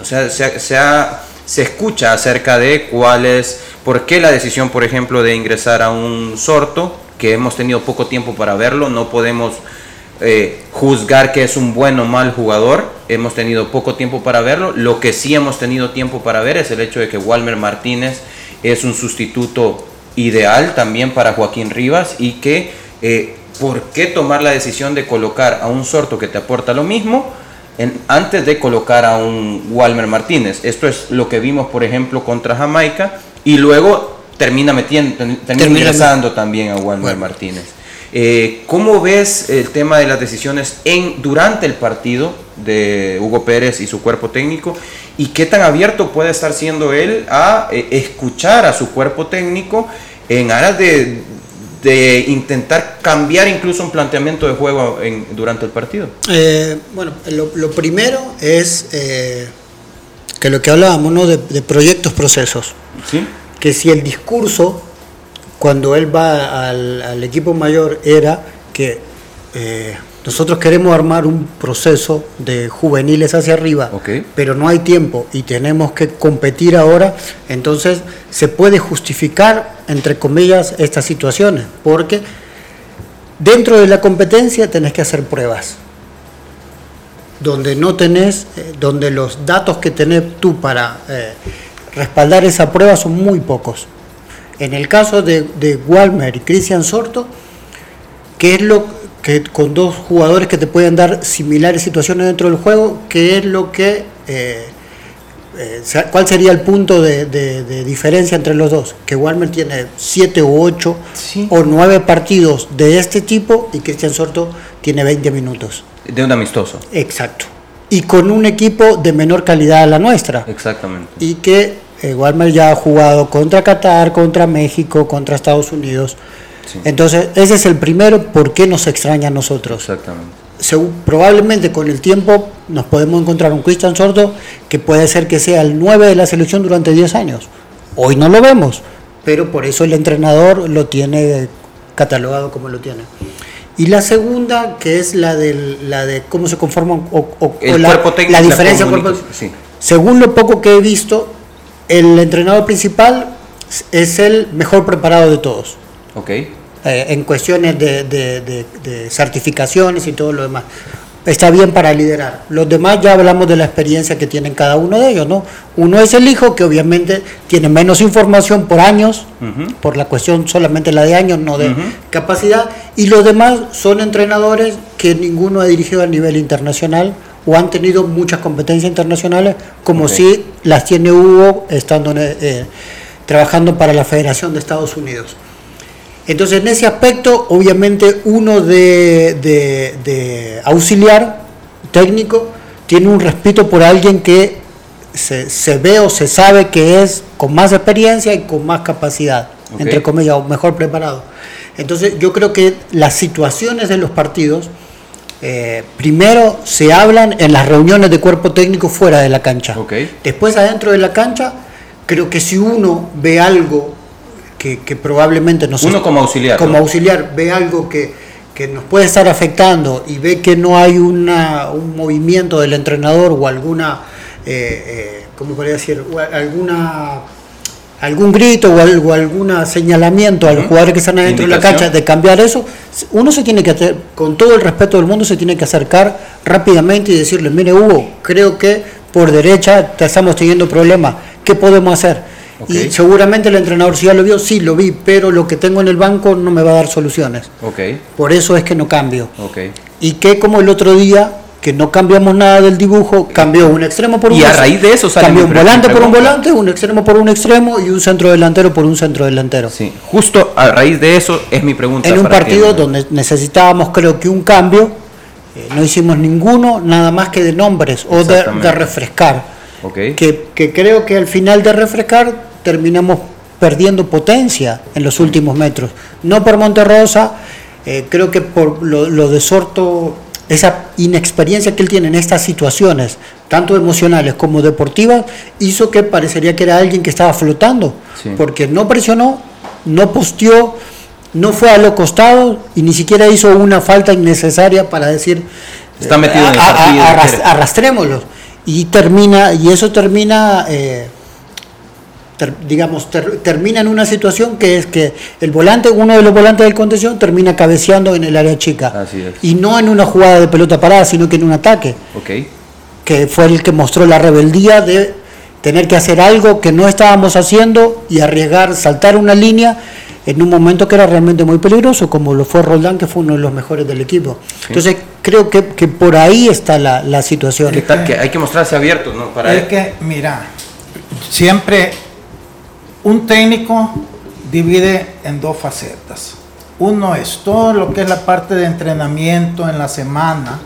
O sea, se ha- se escucha acerca de cuál es, por qué la decisión, por ejemplo, de ingresar a un sorto, que hemos tenido poco tiempo para verlo, no podemos eh, juzgar que es un buen o mal jugador. Hemos tenido poco tiempo para verlo. Lo que sí hemos tenido tiempo para ver es el hecho de que Walmer Martínez es un sustituto ideal también para Joaquín Rivas y que eh, ¿por qué tomar la decisión de colocar a un sorto que te aporta lo mismo en- antes de colocar a un Walmer Martínez? Esto es lo que vimos, por ejemplo, contra Jamaica y luego termina metiendo, termina Termina- ingresando también a Walmer Martínez. Eh, ¿Cómo ves el tema de las decisiones en, durante el partido de Hugo Pérez y su cuerpo técnico? ¿Y qué tan abierto puede estar siendo él a eh, escuchar a su cuerpo técnico en aras de, de intentar cambiar incluso un planteamiento de juego en- durante el partido? Eh, bueno, lo, lo primero es que lo que hablábamos, ¿no? De, de proyectos, procesos. ¿Sí? que si el discurso cuando él va al, equipo mayor era que eh, nosotros queremos armar un proceso de juveniles hacia arriba, pero no hay tiempo y tenemos que competir ahora, entonces se puede justificar, entre comillas, estas situaciones, porque dentro de la competencia tenés que hacer pruebas. Donde no tenés, eh, donde los datos que tenés tú para eh, respaldar esa prueba son muy pocos. En el caso de, de Walmer y Cristian Sorto, que es lo que con dos jugadores que te pueden dar similares situaciones dentro del juego, ¿qué es lo que eh, cuál sería el punto de, diferencia entre los dos? Que Walmer tiene siete o ocho o nueve partidos de este tipo y Cristian Sorto tiene 20 minutos. De un amistoso. Exacto. Y con un equipo de menor calidad a la nuestra. Exactamente. Y que eh, Walmer ya ha jugado contra Qatar, contra México, contra Estados Unidos. Entonces, ese es el primero, ¿por qué nos extraña a nosotros? Exactamente. probablemente con el tiempo nos podemos encontrar un Cristian Sordo que puede ser que sea el 9 de la selección durante 10 años. Hoy no lo vemos, pero por eso el entrenador lo tiene catalogado como lo tiene. Y la segunda, que es la, de la de cómo se conforman o, la, diferencia. Según lo poco que he visto, el entrenador principal es el mejor preparado de todos. Ok. Eh, en cuestiones de, de, certificaciones y todo lo demás está bien para liderar. Los demás ya hablamos de la experiencia que tienen cada uno de ellos, ¿no? Uno es el hijo que obviamente tiene menos información por años, por la cuestión solamente la de años, no de capacidad, y los demás son entrenadores que ninguno ha dirigido a nivel internacional o han tenido muchas competencias internacionales, como si las tiene Hugo estando eh, trabajando para la Federación de Estados Unidos. Entonces, en ese aspecto, obviamente, uno de, auxiliar técnico tiene un respeto por alguien que se, ve o se sabe que es con más experiencia y con más capacidad, entre comillas, o mejor preparado. Entonces, yo creo que las situaciones de los partidos, eh, primero se hablan en las reuniones de cuerpo técnico fuera de la cancha. Después, adentro de la cancha, creo que si uno ve algo que, probablemente nos... Uno como auxiliar. Como auxiliar ve algo que, que, nos puede estar afectando y ve que no hay una, un movimiento del entrenador o alguna, eh, eh ¿cómo podría decir? alguna algún grito o algo, algún señalamiento a los jugadores que están adentro de la cancha de cambiar eso, uno se tiene que, hacer, con todo el respeto del mundo, se tiene que acercar rápidamente y decirle, mire Hugo, creo que por derecha te estamos teniendo problemas, ¿qué podemos hacer? Y seguramente el entrenador si ya lo vio, sí lo vi, pero lo que tengo en el banco no me va a dar soluciones. Okay. Por eso es que no cambio. Y que como el otro día, que no cambiamos nada del dibujo, cambió un extremo por un Y a raíz de eso sale cambió un volante por un volante, un extremo por un extremo y un centro delantero por un centro delantero. Sí, justo a raíz de eso es mi pregunta. En un partido donde necesitábamos creo que un cambio, eh, no hicimos ninguno, nada más que de nombres o de, refrescar. Okay. Que, que creo que al final de refrescar terminamos perdiendo potencia en los últimos metros. No por Monterrosa, eh, creo que por lo, de Sorto, esa inexperiencia que él tiene en estas situaciones, tanto emocionales como deportivas, hizo que parecería que era alguien que estaba flotando, porque no presionó, no posteó, no fue a lo costado y ni siquiera hizo una falta innecesaria para decir está metido en el partido, arrastrémoslo. Y termina y eso termina eh, digamos, termina en una situación que es que el volante, uno de los volantes del contención, termina cabeceando en el área chica. Y no en una jugada de pelota parada, sino que en un ataque. Que fue el que mostró la rebeldía de tener que hacer algo que no estábamos haciendo y arriesgar, saltar una línea en un momento que era realmente muy peligroso, como lo fue Roldán, que fue uno de los mejores del equipo. Entonces, creo que, por ahí está la, situación. Que, hay que mostrarse abierto, ¿no? Para es que, mira, siempre un técnico divide en dos facetas. Uno es todo lo que es la parte de entrenamiento en la semana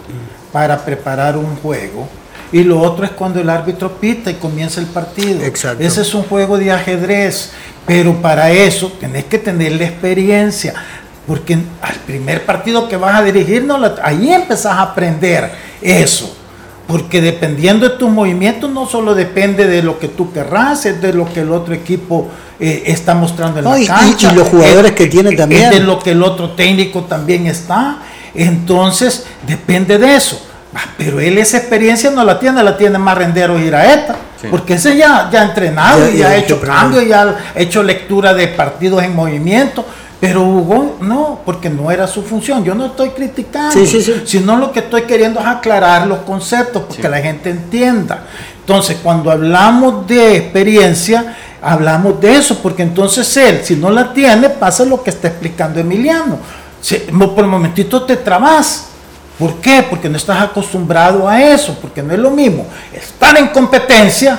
para preparar un juego. Y lo otro es cuando el árbitro pita y comienza el partido. Exacto. Ese es un juego de ajedrez. Pero para eso tenés que tener la experiencia. Porque al primer partido que vas a dirigir, ahí empezás a aprender eso. Porque dependiendo de tus movimientos, no solo depende de lo que tú querrás, es de lo que el otro equipo eh, está mostrando en No, la y- y- cancha. y los jugadores es- que tiene es también. de lo que el otro técnico también está. Entonces, depende de eso. Ah, Pero él esa experiencia no la tiene, la tiene más Rendero Iraeta. Sí. Porque ese ya, ya ha entrenado Ya- y ya ha hecho cambios, ya ha hecho lectura de partidos en movimiento. Pero Hugo no, porque no era su función. Yo no estoy criticando, Sí, sí, sí. sino lo que estoy queriendo es aclarar los conceptos, porque la gente entienda. Entonces, cuando hablamos de experiencia, hablamos de eso, porque entonces él, si no la tiene, pasa lo que está explicando Emiliano. Si- por el momentito te trabas. ¿Por qué? Porque no estás acostumbrado a eso, porque no es lo mismo estar en competencia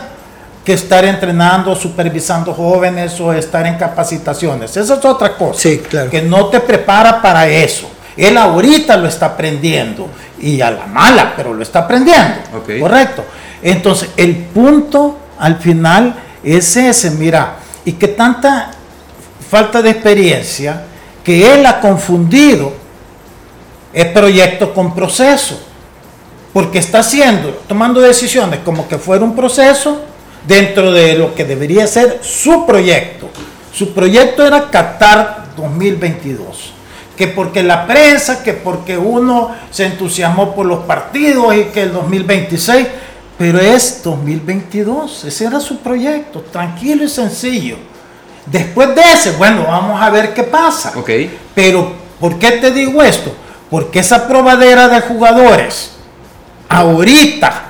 que estar entrenando, supervisando jóvenes o estar en capacitaciones. Esa es otra cosa. Sí, claro. Que no te prepara para eso. Él ahorita lo está aprendiendo y a la mala, pero lo está aprendiendo. Correcto. Entonces, el punto al final es ese, mira, y que tanta falta de experiencia que él ha confundido el proyecto con proceso porque está haciendo, tomando decisiones como que fuera un proceso dentro de lo que debería ser su proyecto. Su proyecto era Qatar 2022. Que porque la prensa, que porque uno se entusiasmó por los partidos y que el 2026, pero es 2022, ese era su proyecto, tranquilo y sencillo. Después de ese, bueno, vamos a ver qué pasa. Ok. Pero, ¿por qué te digo esto? Porque esa probadera de jugadores, ahorita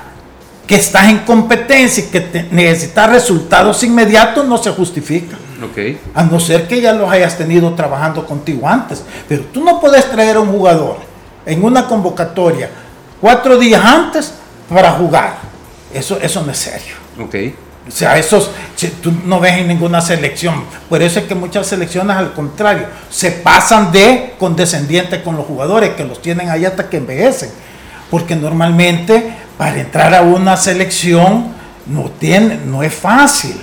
que estás en competencia y que te- necesitas resultados inmediatos, no se justifica. Ok. A no ser que ya los hayas tenido trabajando contigo antes. Pero tú no puedes traer a un jugador en una convocatoria cuatro días antes para jugar. Eso, eso no es serio. O sea, esos si tú no ves en ninguna selección. Por eso es que muchas selecciones, al contrario, se pasan de condescendientes con los jugadores, que los tienen ahí hasta que envejecen. Porque normalmente para entrar a una selección no, tiene, no es fácil.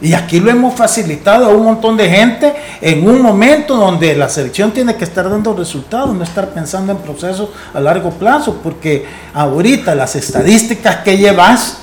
Y aquí lo hemos facilitado a un montón de gente en un momento donde la selección tiene que estar dando resultados, no estar pensando en procesos a largo plazo, porque ahorita las estadísticas que llevas,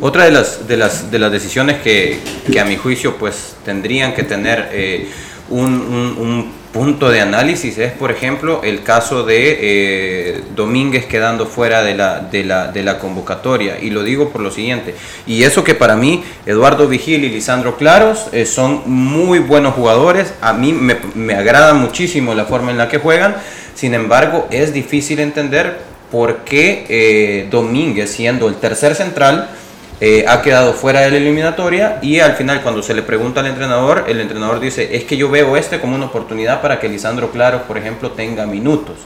Otra de las, de las, de las decisiones que, que a mi juicio pues tendrían que tener eh, un, un- un punto de análisis es, por ejemplo, el caso de eh, Domínguez quedando fuera de la, de, la, convocatoria. Y lo digo por lo siguiente. Y eso que para mí, Eduardo Vigil y Lisandro Claros eh, son muy buenos jugadores. A mí me, me agrada muchísimo la forma en la que juegan. Sin embargo, es difícil entender por qué eh, Domínguez, siendo el tercer central, eh, ha quedado fuera de la eliminatoria y al final cuando se le pregunta al entrenador, el entrenador dice, es que yo veo este como una oportunidad para que Lisandro Claro, por ejemplo, tenga minutos.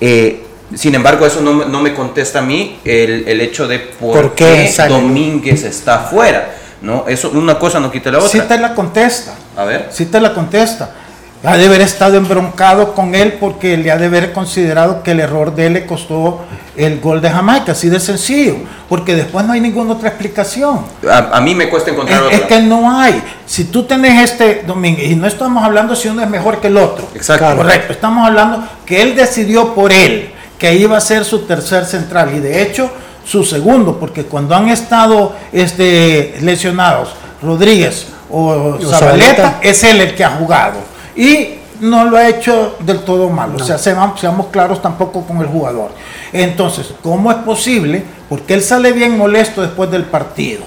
Eh, sin embargo, eso no, me- no me contesta a mí el, el hecho de por, ¿Por qué qué? Domínguez está fuera. ¿no? Eso, una cosa no quita la otra. sí te la contesta. A ver. sí te la contesta. Ha de haber estado embroncado con él porque le ha de haber considerado que el error de él le costó el gol de Jamaica, así de sencillo, porque después no hay ninguna otra explicación. A, a mí me cuesta encontrar Es, otra. es que no hay. Si tú tenés este Domínguez, y no estamos hablando si uno es mejor que el otro. Exacto. Correcto. Estamos hablando que él decidió por él que iba a ser su tercer central y de hecho su segundo, porque cuando han estado este, lesionados Rodríguez o O Zabaleta, Zabaleta. es él el que ha jugado. Y no lo ha hecho del todo mal. O sea, seamos, seamos claros tampoco con el jugador. Entonces, ¿cómo es posible? Porque él sale bien molesto después del partido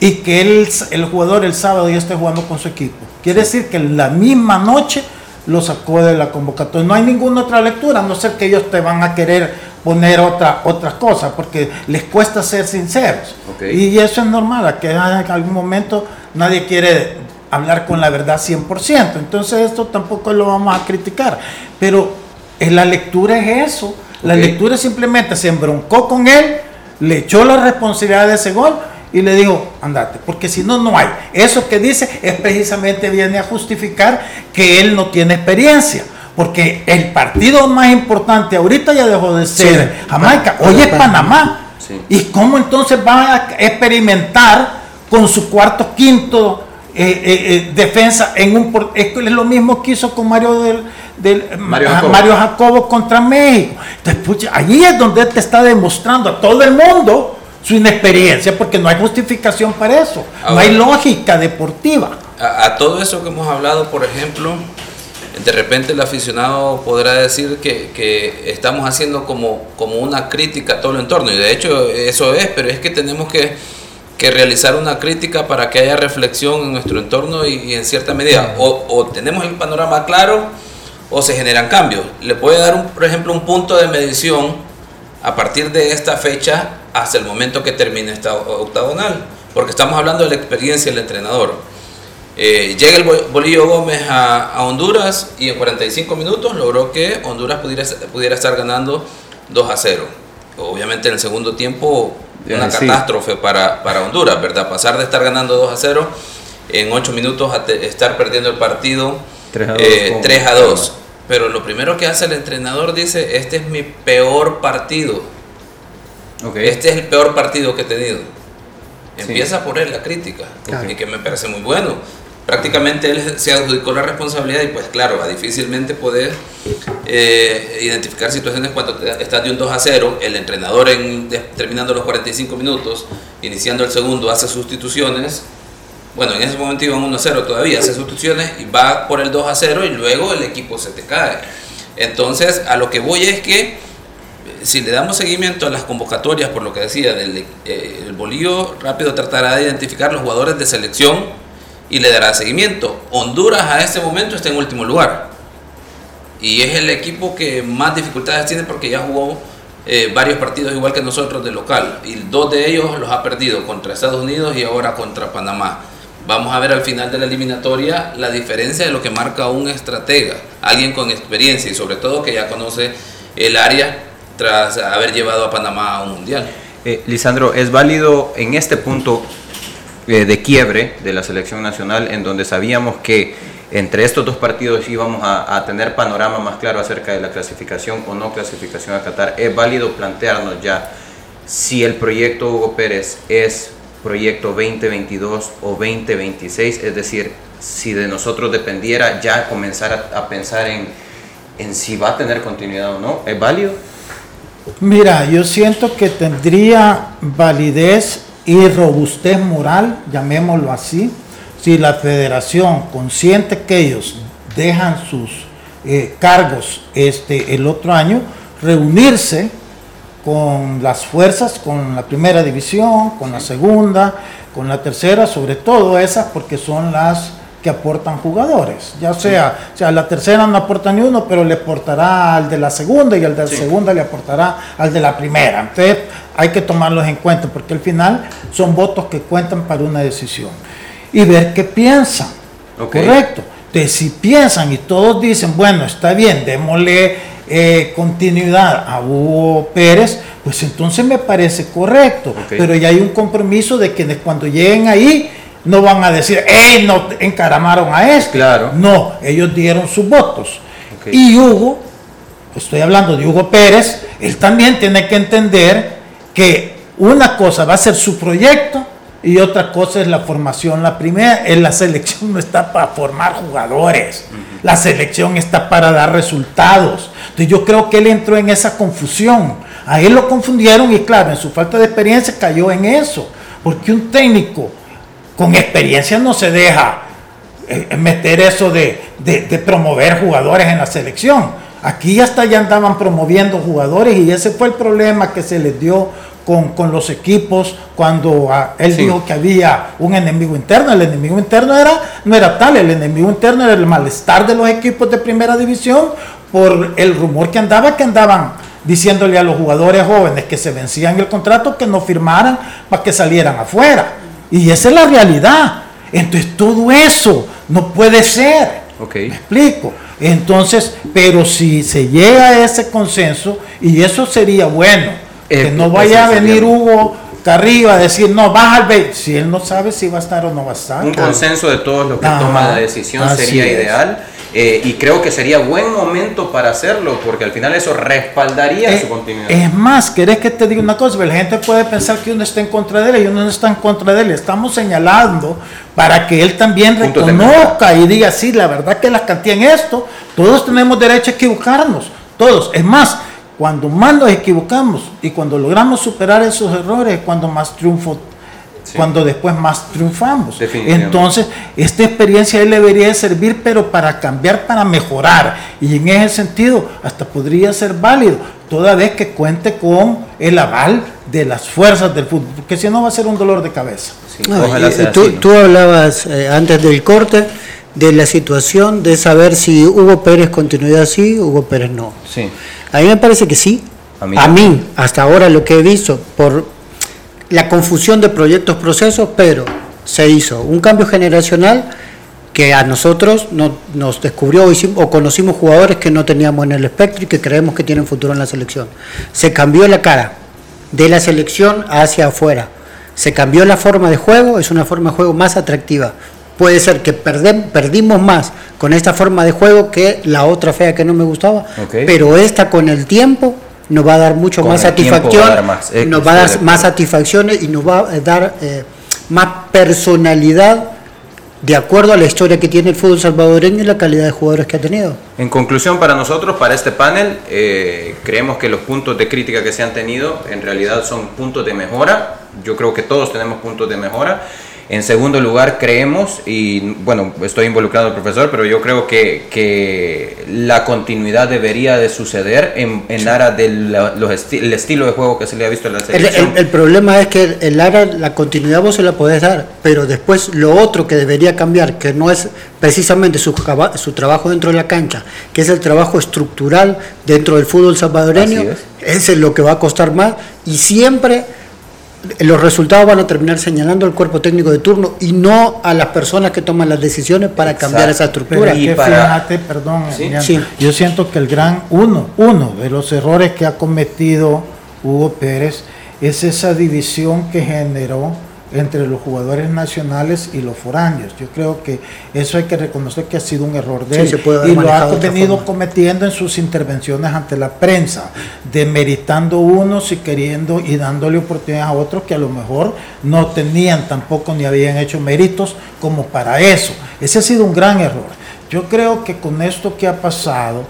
y que él, el jugador el sábado ya esté jugando con su equipo. Quiere decir que la misma noche lo sacó de la convocatoria. No hay ninguna otra lectura, a no ser que ellos te van a querer poner otra, otras cosas, porque les cuesta ser sinceros. Ok. Y eso es normal, que en algún momento nadie quiere hablar con la verdad 100%. Entonces esto tampoco lo vamos a criticar. Pero en la lectura es eso. La lectura simplemente se embroncó con él, le echó la responsabilidad de ese gol y le dijo, andate, porque si no, no hay. Eso que dice es precisamente viene a justificar que él no tiene experiencia. Porque el partido más importante ahorita ya dejó de ser Sí. Jamaica, hoy es Panamá. Sí. ¿Y cómo entonces va a experimentar con su cuarto, quinto eh, eh, defensa en un es lo mismo que hizo con Mario del, del Mario, Jacobo. contra México. Entonces, allí es donde te está demostrando a todo el mundo su inexperiencia, porque no hay justificación para eso, no hay lógica deportiva. A, todo eso que hemos hablado, por ejemplo, de repente el aficionado podrá decir que, que, estamos haciendo como, como una crítica a todo el entorno, y de hecho eso es, pero es que tenemos que que realizar una crítica para que haya reflexión en nuestro entorno y, en cierta medida o, tenemos el panorama claro o se generan cambios. Le puede dar, un, por ejemplo, un punto de medición a partir de esta fecha hasta el momento que termine esta octagonal, porque estamos hablando de la experiencia del entrenador. Eh, llega el Bolillo Gómez a, Honduras y en 45 minutos logró que Honduras pudiera, pudiera estar ganando 2 a 0. Obviamente en el segundo tiempo una catástrofe para, para, Honduras, ¿verdad? Pasar de estar ganando 2 a 0 en 8 minutos a estar perdiendo el partido 3 a 2. Eh, Pero lo primero que hace el entrenador dice, este es mi peor partido. Este es el peor partido que he tenido. Empieza por él la crítica, y que me parece muy bueno prácticamente él se adjudicó la responsabilidad y pues claro, va difícilmente poder eh, identificar situaciones cuando estás de un 2 a 0, el entrenador en, terminando los 45 minutos, iniciando el segundo, hace sustituciones, bueno, en ese momento iban 1 a 0 todavía, hace sustituciones y va por el 2 a 0 y luego el equipo se te cae. Entonces, a lo que voy es que si le damos seguimiento a las convocatorias, por lo que decía, del, eh, el Bolío rápido tratará de identificar los jugadores de selección y le dará seguimiento. Honduras a este momento está en último lugar y es el equipo que más dificultades tiene porque ya jugó eh, varios partidos igual que nosotros de local y dos de ellos los ha perdido contra Estados Unidos y ahora contra Panamá. Vamos a ver al final de la eliminatoria la diferencia de lo que marca un estratega, alguien con experiencia y sobre todo que ya conoce el área tras haber llevado a Panamá a un mundial. Eh, Lisandro, ¿es válido en este punto eh, de quiebre de la selección nacional, en donde sabíamos que entre estos dos partidos íbamos a, tener panorama más claro acerca de la clasificación o no clasificación a Qatar. Es válido plantearnos ya si el proyecto Hugo Pérez es proyecto 2022 o 2026, es decir, si de nosotros dependiera ya comenzar a, pensar en, en si va a tener continuidad o no. ¿Es válido? Mira, yo siento que tendría validez y robustez moral, llamémoslo así, si la federación consciente que ellos dejan sus eh, cargos este, el otro año, reunirse con las fuerzas, con la primera división, con la segunda, con la tercera, sobre todo esas porque son las que aportan jugadores. Ya sea, sea, la tercera no aporta ni uno, pero le aportará al de la segunda y al de la segunda le aportará al de la primera. Entonces hay que tomarlos en cuenta porque al final son votos que cuentan para una decisión. Y ver qué piensan. Correcto. Entonces si piensan y todos dicen, bueno, está bien, démosle eh, continuidad a Hugo Pérez, pues entonces me parece correcto. Pero ya hay un compromiso de que cuando lleguen ahí, no van a decir, ¡Ey! No encaramaron a este. Claro. No, ellos dieron sus votos. Y Hugo, estoy hablando de Hugo Pérez, él también tiene que entender que una cosa va a ser su proyecto y otra cosa es la formación. La primera, en la selección no está para formar jugadores, la selección está para dar resultados. Entonces yo creo que él entró en esa confusión. A él lo confundieron y claro, en su falta de experiencia cayó en eso. Porque un técnico con experiencia no se deja eh, meter eso de, promover jugadores en la selección. Aquí hasta ya andaban promoviendo jugadores y ese fue el problema que se les dio con, los equipos cuando ah, él dijo que había un enemigo interno. El enemigo interno era, no era tal, el enemigo interno era el malestar de los equipos de primera división por el rumor que andaba, que andaban diciéndole a los jugadores jóvenes que se vencían el contrato que no firmaran para que salieran afuera. Y esa es la realidad. Entonces todo eso no puede ser. Okay. ¿Me explico? Entonces, pero si se llega a ese consenso, y eso sería bueno, que no vaya a venir Hugo Carrillo a decir, no, baja al B, si él no sabe si va a estar o no va a estar. Un consenso de todos los que toman la decisión sería ideal. Eh, y creo que sería buen momento para hacerlo, porque al final eso respaldaría Eh, su continuidad. Es más, ¿querés que te diga una cosa? La gente puede pensar que uno está en contra de él y uno no está en contra de él. Estamos señalando para que él también Puntos reconozca y diga, sí, la verdad que la cantidad en esto, todos tenemos derecho a equivocarnos, todos. Es más, cuando más nos equivocamos y cuando logramos superar esos errores, cuando más triunfo, cuando después más triunfamos. Definitivamente. Entonces, esta experiencia a él debería de servir, pero para cambiar, para mejorar. Y en ese sentido, hasta podría ser válido, toda vez que cuente con el aval de las fuerzas del fútbol, porque si no va a ser un dolor de cabeza. No, tú, tú hablabas eh, antes del corte de la situación de saber si Hugo Pérez continuidad sí, Hugo Pérez no. Sí. A mí me parece que sí. A A mí mí, también. hasta ahora lo que he visto por la confusión de proyectos, procesos, pero se hizo un cambio generacional que a nosotros no- nos descubrió o, hicimos- o conocimos jugadores que no teníamos en el espectro y que creemos que tienen futuro en la selección. Se cambió la cara de la selección hacia afuera. Se cambió la forma de juego, es una forma de juego más atractiva. Puede ser que perdem- perdimos más con esta forma de juego que la otra fea que no me gustaba, pero esta con el tiempo nos va a dar mucho Con más satisfacción, dar más, eh, nos va a dar más satisfacciones y nos va a dar eh, más personalidad de acuerdo a la historia que tiene el fútbol salvadoreño y la calidad de jugadores que ha tenido. En conclusión, para nosotros, para este panel, eh, creemos que los puntos de crítica que se han tenido en realidad son puntos de mejora. Yo creo que todos tenemos puntos de mejora. En segundo lugar, creemos, y bueno, estoy involucrado el profesor, pero yo creo que, que la continuidad debería de suceder en, en aras del los esti- el estilo de juego que se le ha visto en la El, selección. el- el problema es que el ARA, la continuidad vos se la podés dar, pero después lo otro que debería cambiar, que no es precisamente su, su trabajo dentro de la cancha, que es el trabajo estructural dentro del fútbol salvadoreño, Así ese es lo que va a costar más y siempre los resultados van a terminar señalando al cuerpo técnico de turno y no a las personas que toman las decisiones para cambiar esa estructura. Pero es que fíjate, perdón, Sí. Emiliano, Sí. yo siento que el gran uno, uno de los errores que ha cometido Hugo Pérez es esa división que generó entre los jugadores nacionales y los foráneos. Yo creo que eso hay que reconocer que ha sido un error de Sí, él y lo ha venido cometiendo en sus intervenciones ante la prensa, demeritando unos y queriendo y dándole oportunidades a otros que a lo mejor no tenían tampoco ni habían hecho méritos como para eso. Ese ha sido un gran error. Yo creo que con esto que ha pasado,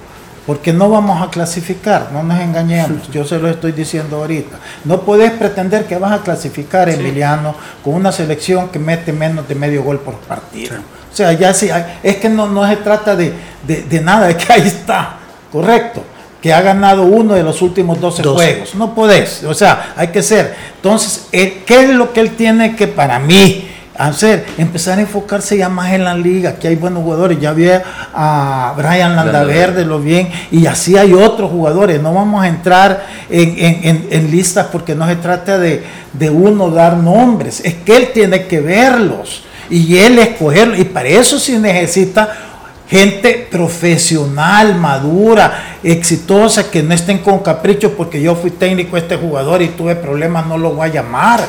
porque no vamos a clasificar, no nos engañemos, yo se lo estoy diciendo ahorita. No puedes pretender que vas a clasificar, Emiliano, con una selección que mete menos de medio gol por partido. O sea, ya sí, es que no, no se trata de, de- de nada, es que ahí está, correcto, que ha ganado uno de los últimos 12 Doce. juegos. No podés, o sea, hay que ser. Entonces, él- ¿qué es lo que él tiene que para mí hacer? Empezar a enfocarse ya más en la liga, que hay buenos jugadores. Ya vi a Brian Landaverde, lo bien, y así hay otros jugadores. No vamos a entrar en, en- en- en listas porque no se trata de, de uno dar nombres, es que él tiene que verlos y él escogerlos, y para eso sí necesita gente profesional, madura, exitosa, que no estén con caprichos porque yo fui técnico de este jugador y tuve problemas, no lo voy a llamar.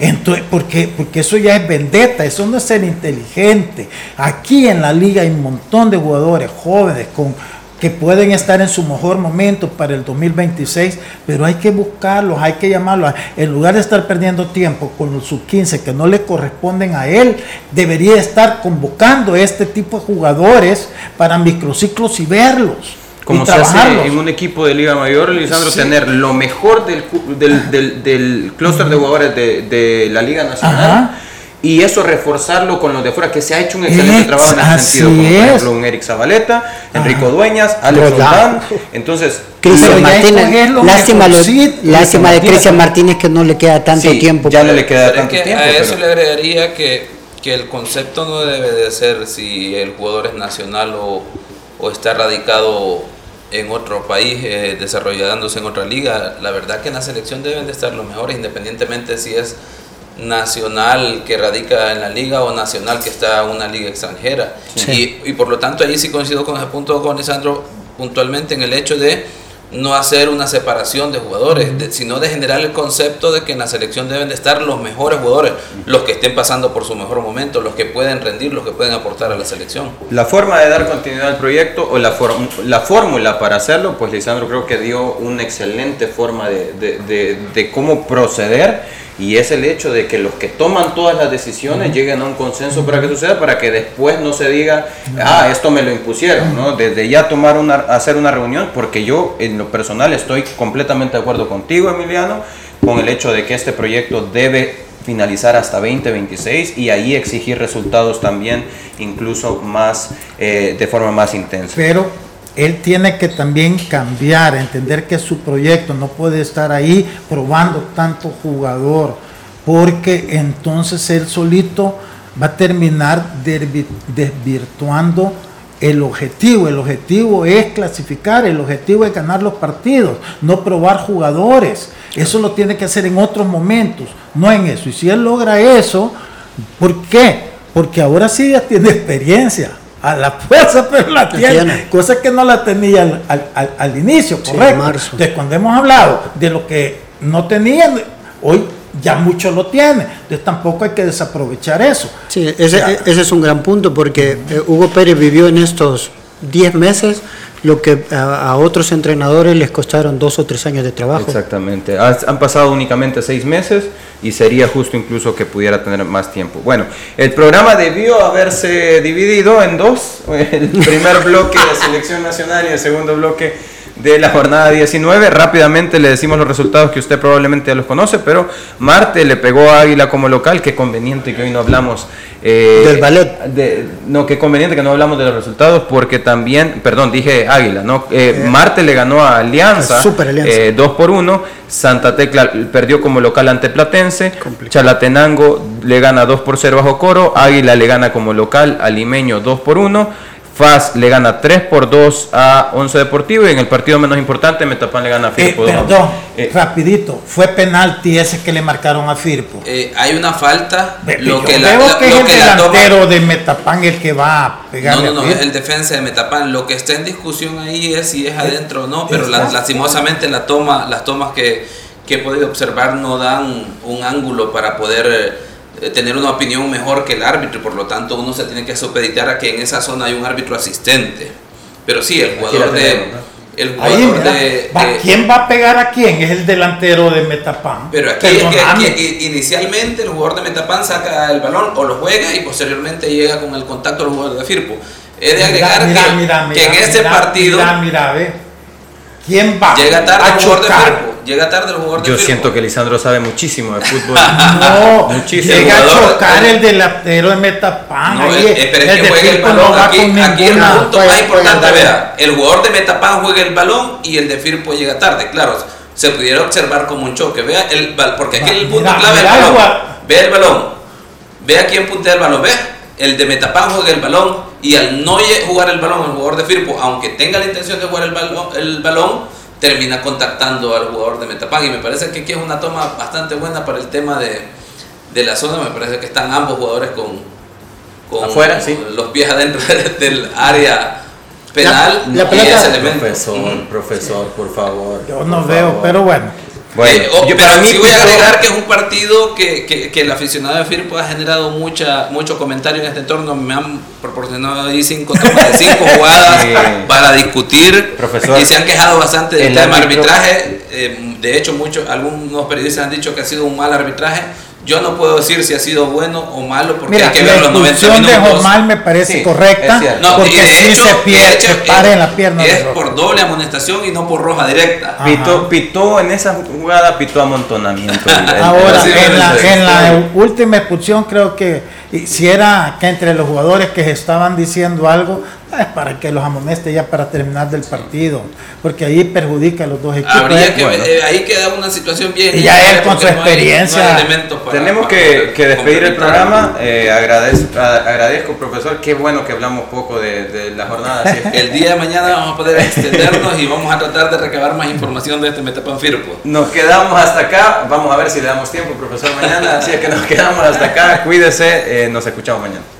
Entonces, porque, porque eso ya es vendetta, eso no es ser inteligente. Aquí en la liga hay un montón de jugadores jóvenes con, que pueden estar en su mejor momento para el 2026, pero hay que buscarlos, hay que llamarlos. En lugar de estar perdiendo tiempo con los sub-15 que no le corresponden a él, debería estar convocando este tipo de jugadores para microciclos y verlos. Como se hace en un equipo de Liga Mayor, Lisandro, Sí. tener lo mejor del, cu- del, del, del clúster de jugadores de, de la Liga Nacional Ajá. y eso reforzarlo con los de fuera, que se ha hecho un excelente Ex- trabajo en ese sentido, como por ejemplo un Eric Zabaleta, Enrico Dueñas, Alex Roldán. Entonces, Cristian Martínez, lástima, lo- mejorcito, lástima de Cristian Martínez. Que no le queda tanto Sí, tiempo. ya no le queda es tanto que tiempo. a eso pero- le agregaría que, que el concepto no debe de ser si el jugador es nacional o, o está radicado en otro país, eh, desarrollándose en otra liga. La verdad que en la selección deben de estar los mejores, independientemente si es nacional que radica en la liga o nacional que está en una liga extranjera. Sí. Y, y por lo tanto ahí sí coincido con ese punto con Lisandro puntualmente en el hecho de no hacer una separación de jugadores, sino de generar el concepto de que en la selección deben de estar los mejores jugadores, los que estén pasando por su mejor momento, los que pueden rendir, los que pueden aportar a la selección. La forma de dar continuidad al proyecto o la, la fórmula para hacerlo, pues Lisandro creo que dio una excelente forma de, de cómo proceder y es el hecho de que los que toman todas las decisiones lleguen a un consenso para que suceda, para que después no se diga, ah, esto me lo impusieron, ¿no? Desde ya tomar una, hacer una reunión, porque yo en lo personal estoy completamente de acuerdo contigo, Emiliano, con el hecho de que este proyecto debe finalizar hasta 2026 y ahí exigir resultados también incluso más eh, de forma más intensa. Pero él tiene que también cambiar, entender que su proyecto no puede estar ahí probando tanto jugador, porque entonces él solito va a terminar desvirtuando el objetivo. El objetivo es clasificar, el objetivo es ganar los partidos, no probar jugadores. Eso lo tiene que hacer en otros momentos, no en eso. Y si él logra eso, ¿por qué? Porque ahora sí ya tiene experiencia a la fuerza, pero la tiene, cosa que no la tenía al, inicio, correcto. Entonces, cuando hemos hablado de lo que no tenían, hoy ya mucho lo tiene, entonces tampoco hay que desaprovechar eso. Sí, ese, ese es un gran punto porque eh, Hugo Pérez vivió en estos 10 meses lo que a, otros entrenadores les costaron dos o tres años de trabajo. Exactamente, han pasado únicamente seis meses y sería justo incluso que pudiera tener más tiempo. Bueno, el programa debió haberse dividido en dos, el primer bloque de selección nacional y el segundo bloque de la jornada 19. Rápidamente le decimos los resultados que usted probablemente ya los conoce, pero Marte le pegó a Águila como local. Qué conveniente que hoy no hablamos eh, del ballet. De, no, qué conveniente que no hablamos de los resultados porque también, perdón, dije Águila, ¿no? Eh, eh, Marte le ganó a Alianza, 2 por 1. Santa Tecla perdió como local ante Platense. Chalatenango le gana 2 por 0 bajo Coro. Águila le gana como local a Limeño 2 por 1. FAS le gana 3 por 2 a 11 Deportivo y en el partido menos importante Metapan le gana a Firpo. Eh, perdón, eh, rapidito, fue penalti ese que le marcaron a Firpo. Eh, hay una falta. lo que la, veo que es el delantero de Metapan el que va a pegar. No, no, no, es el defensa de Metapan. Lo que está en discusión ahí es si es adentro o no, pero lastimosamente la toma, las tomas que, que he podido observar no dan un ángulo para poder eh, tener una opinión mejor que el árbitro, por lo tanto uno se tiene que supeditar a que en esa zona hay un árbitro asistente. Pero sí, el jugador de... El jugador de, ¿Quién va a pegar a quién? Es el delantero de Metapan. Pero aquí, inicialmente el jugador de Metapan saca el balón o lo juega y posteriormente llega con el contacto del jugador de Firpo. He de agregar que, en este partido... Mira, ve. ¿Quién va llega tarde a el jugador de Firpo llega tarde el jugador de Yo siento que Lisandro sabe muchísimo de fútbol. no, muchísimo. Llega a chocar el delantero de Metapan. No, ahí, espera que juegue el balón. aquí, aquí el punto más importante, vea, el jugador de Metapan juega el balón y el de Firpo llega tarde. Claro, se pudiera observar como un choque. Vea, el, porque aquí el punto clave es el balón. Ve el balón. Ve a quién puntea el balón. Ve, el de Metapan juega el balón y al no jugar el balón, el jugador de Firpo, aunque tenga la intención de jugar el balón, el balón termina contactando al jugador de Metapan. Y me parece que aquí es una toma bastante buena para el tema de, de la zona. Me parece que están ambos jugadores con, con Afuera, sí. los pies adentro del área penal. La, Profesor, profesor, por favor. Yo no veo, pero bueno. Bueno, eh, yo, pero sí voy a agregar que es un partido que, que, que el aficionado de Firpo ha generado mucha, mucho comentario en este entorno. Me han proporcionado ahí cinco tomas de cinco jugadas para discutir y se han quejado bastante del tema arbitraje. Eh, de hecho, muchos, algunos periodistas han dicho que ha sido un mal arbitraje. Yo no puedo decir si ha sido bueno o malo porque hay que ver los 90 minutos. de mal me parece correcta no, porque si se pierde, se para en la pierna. Es por doble amonestación y no por roja directa. Pitó, pitó, en esa jugada, pitó amontonamiento. Ahora, en la, en la última expulsión creo que si era que entre los jugadores que estaban diciendo algo, para que los amoneste ya para terminar del partido, porque ahí perjudica a los dos equipos. Eh, ahí queda una situación bien. Y ya él con su experiencia. Tenemos que, despedir el programa. Eh, agradezco, agradezco, profesor. Qué bueno que hablamos poco de, la jornada. el día de mañana vamos a poder extendernos y vamos a tratar de recabar más información de este Metapan Firpo. Nos quedamos hasta acá. Vamos a ver si le damos tiempo, profesor, mañana. Así es que nos quedamos hasta acá. Cuídese. Eh, nos escuchamos mañana.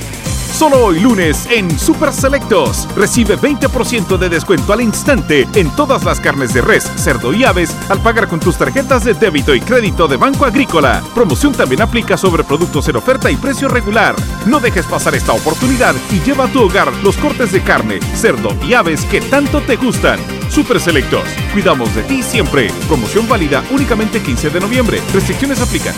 Solo hoy lunes en Super Selectos recibe 20% de descuento al instante en todas las carnes de res, cerdo y aves al pagar con tus tarjetas de débito y crédito de Banco Agrícola. Promoción también aplica sobre productos en oferta y precio regular. No dejes pasar esta oportunidad y lleva a tu hogar los cortes de carne, cerdo y aves que tanto te gustan. Super Selectos, cuidamos de ti siempre. Promoción válida únicamente 15 de noviembre. Restricciones aplican.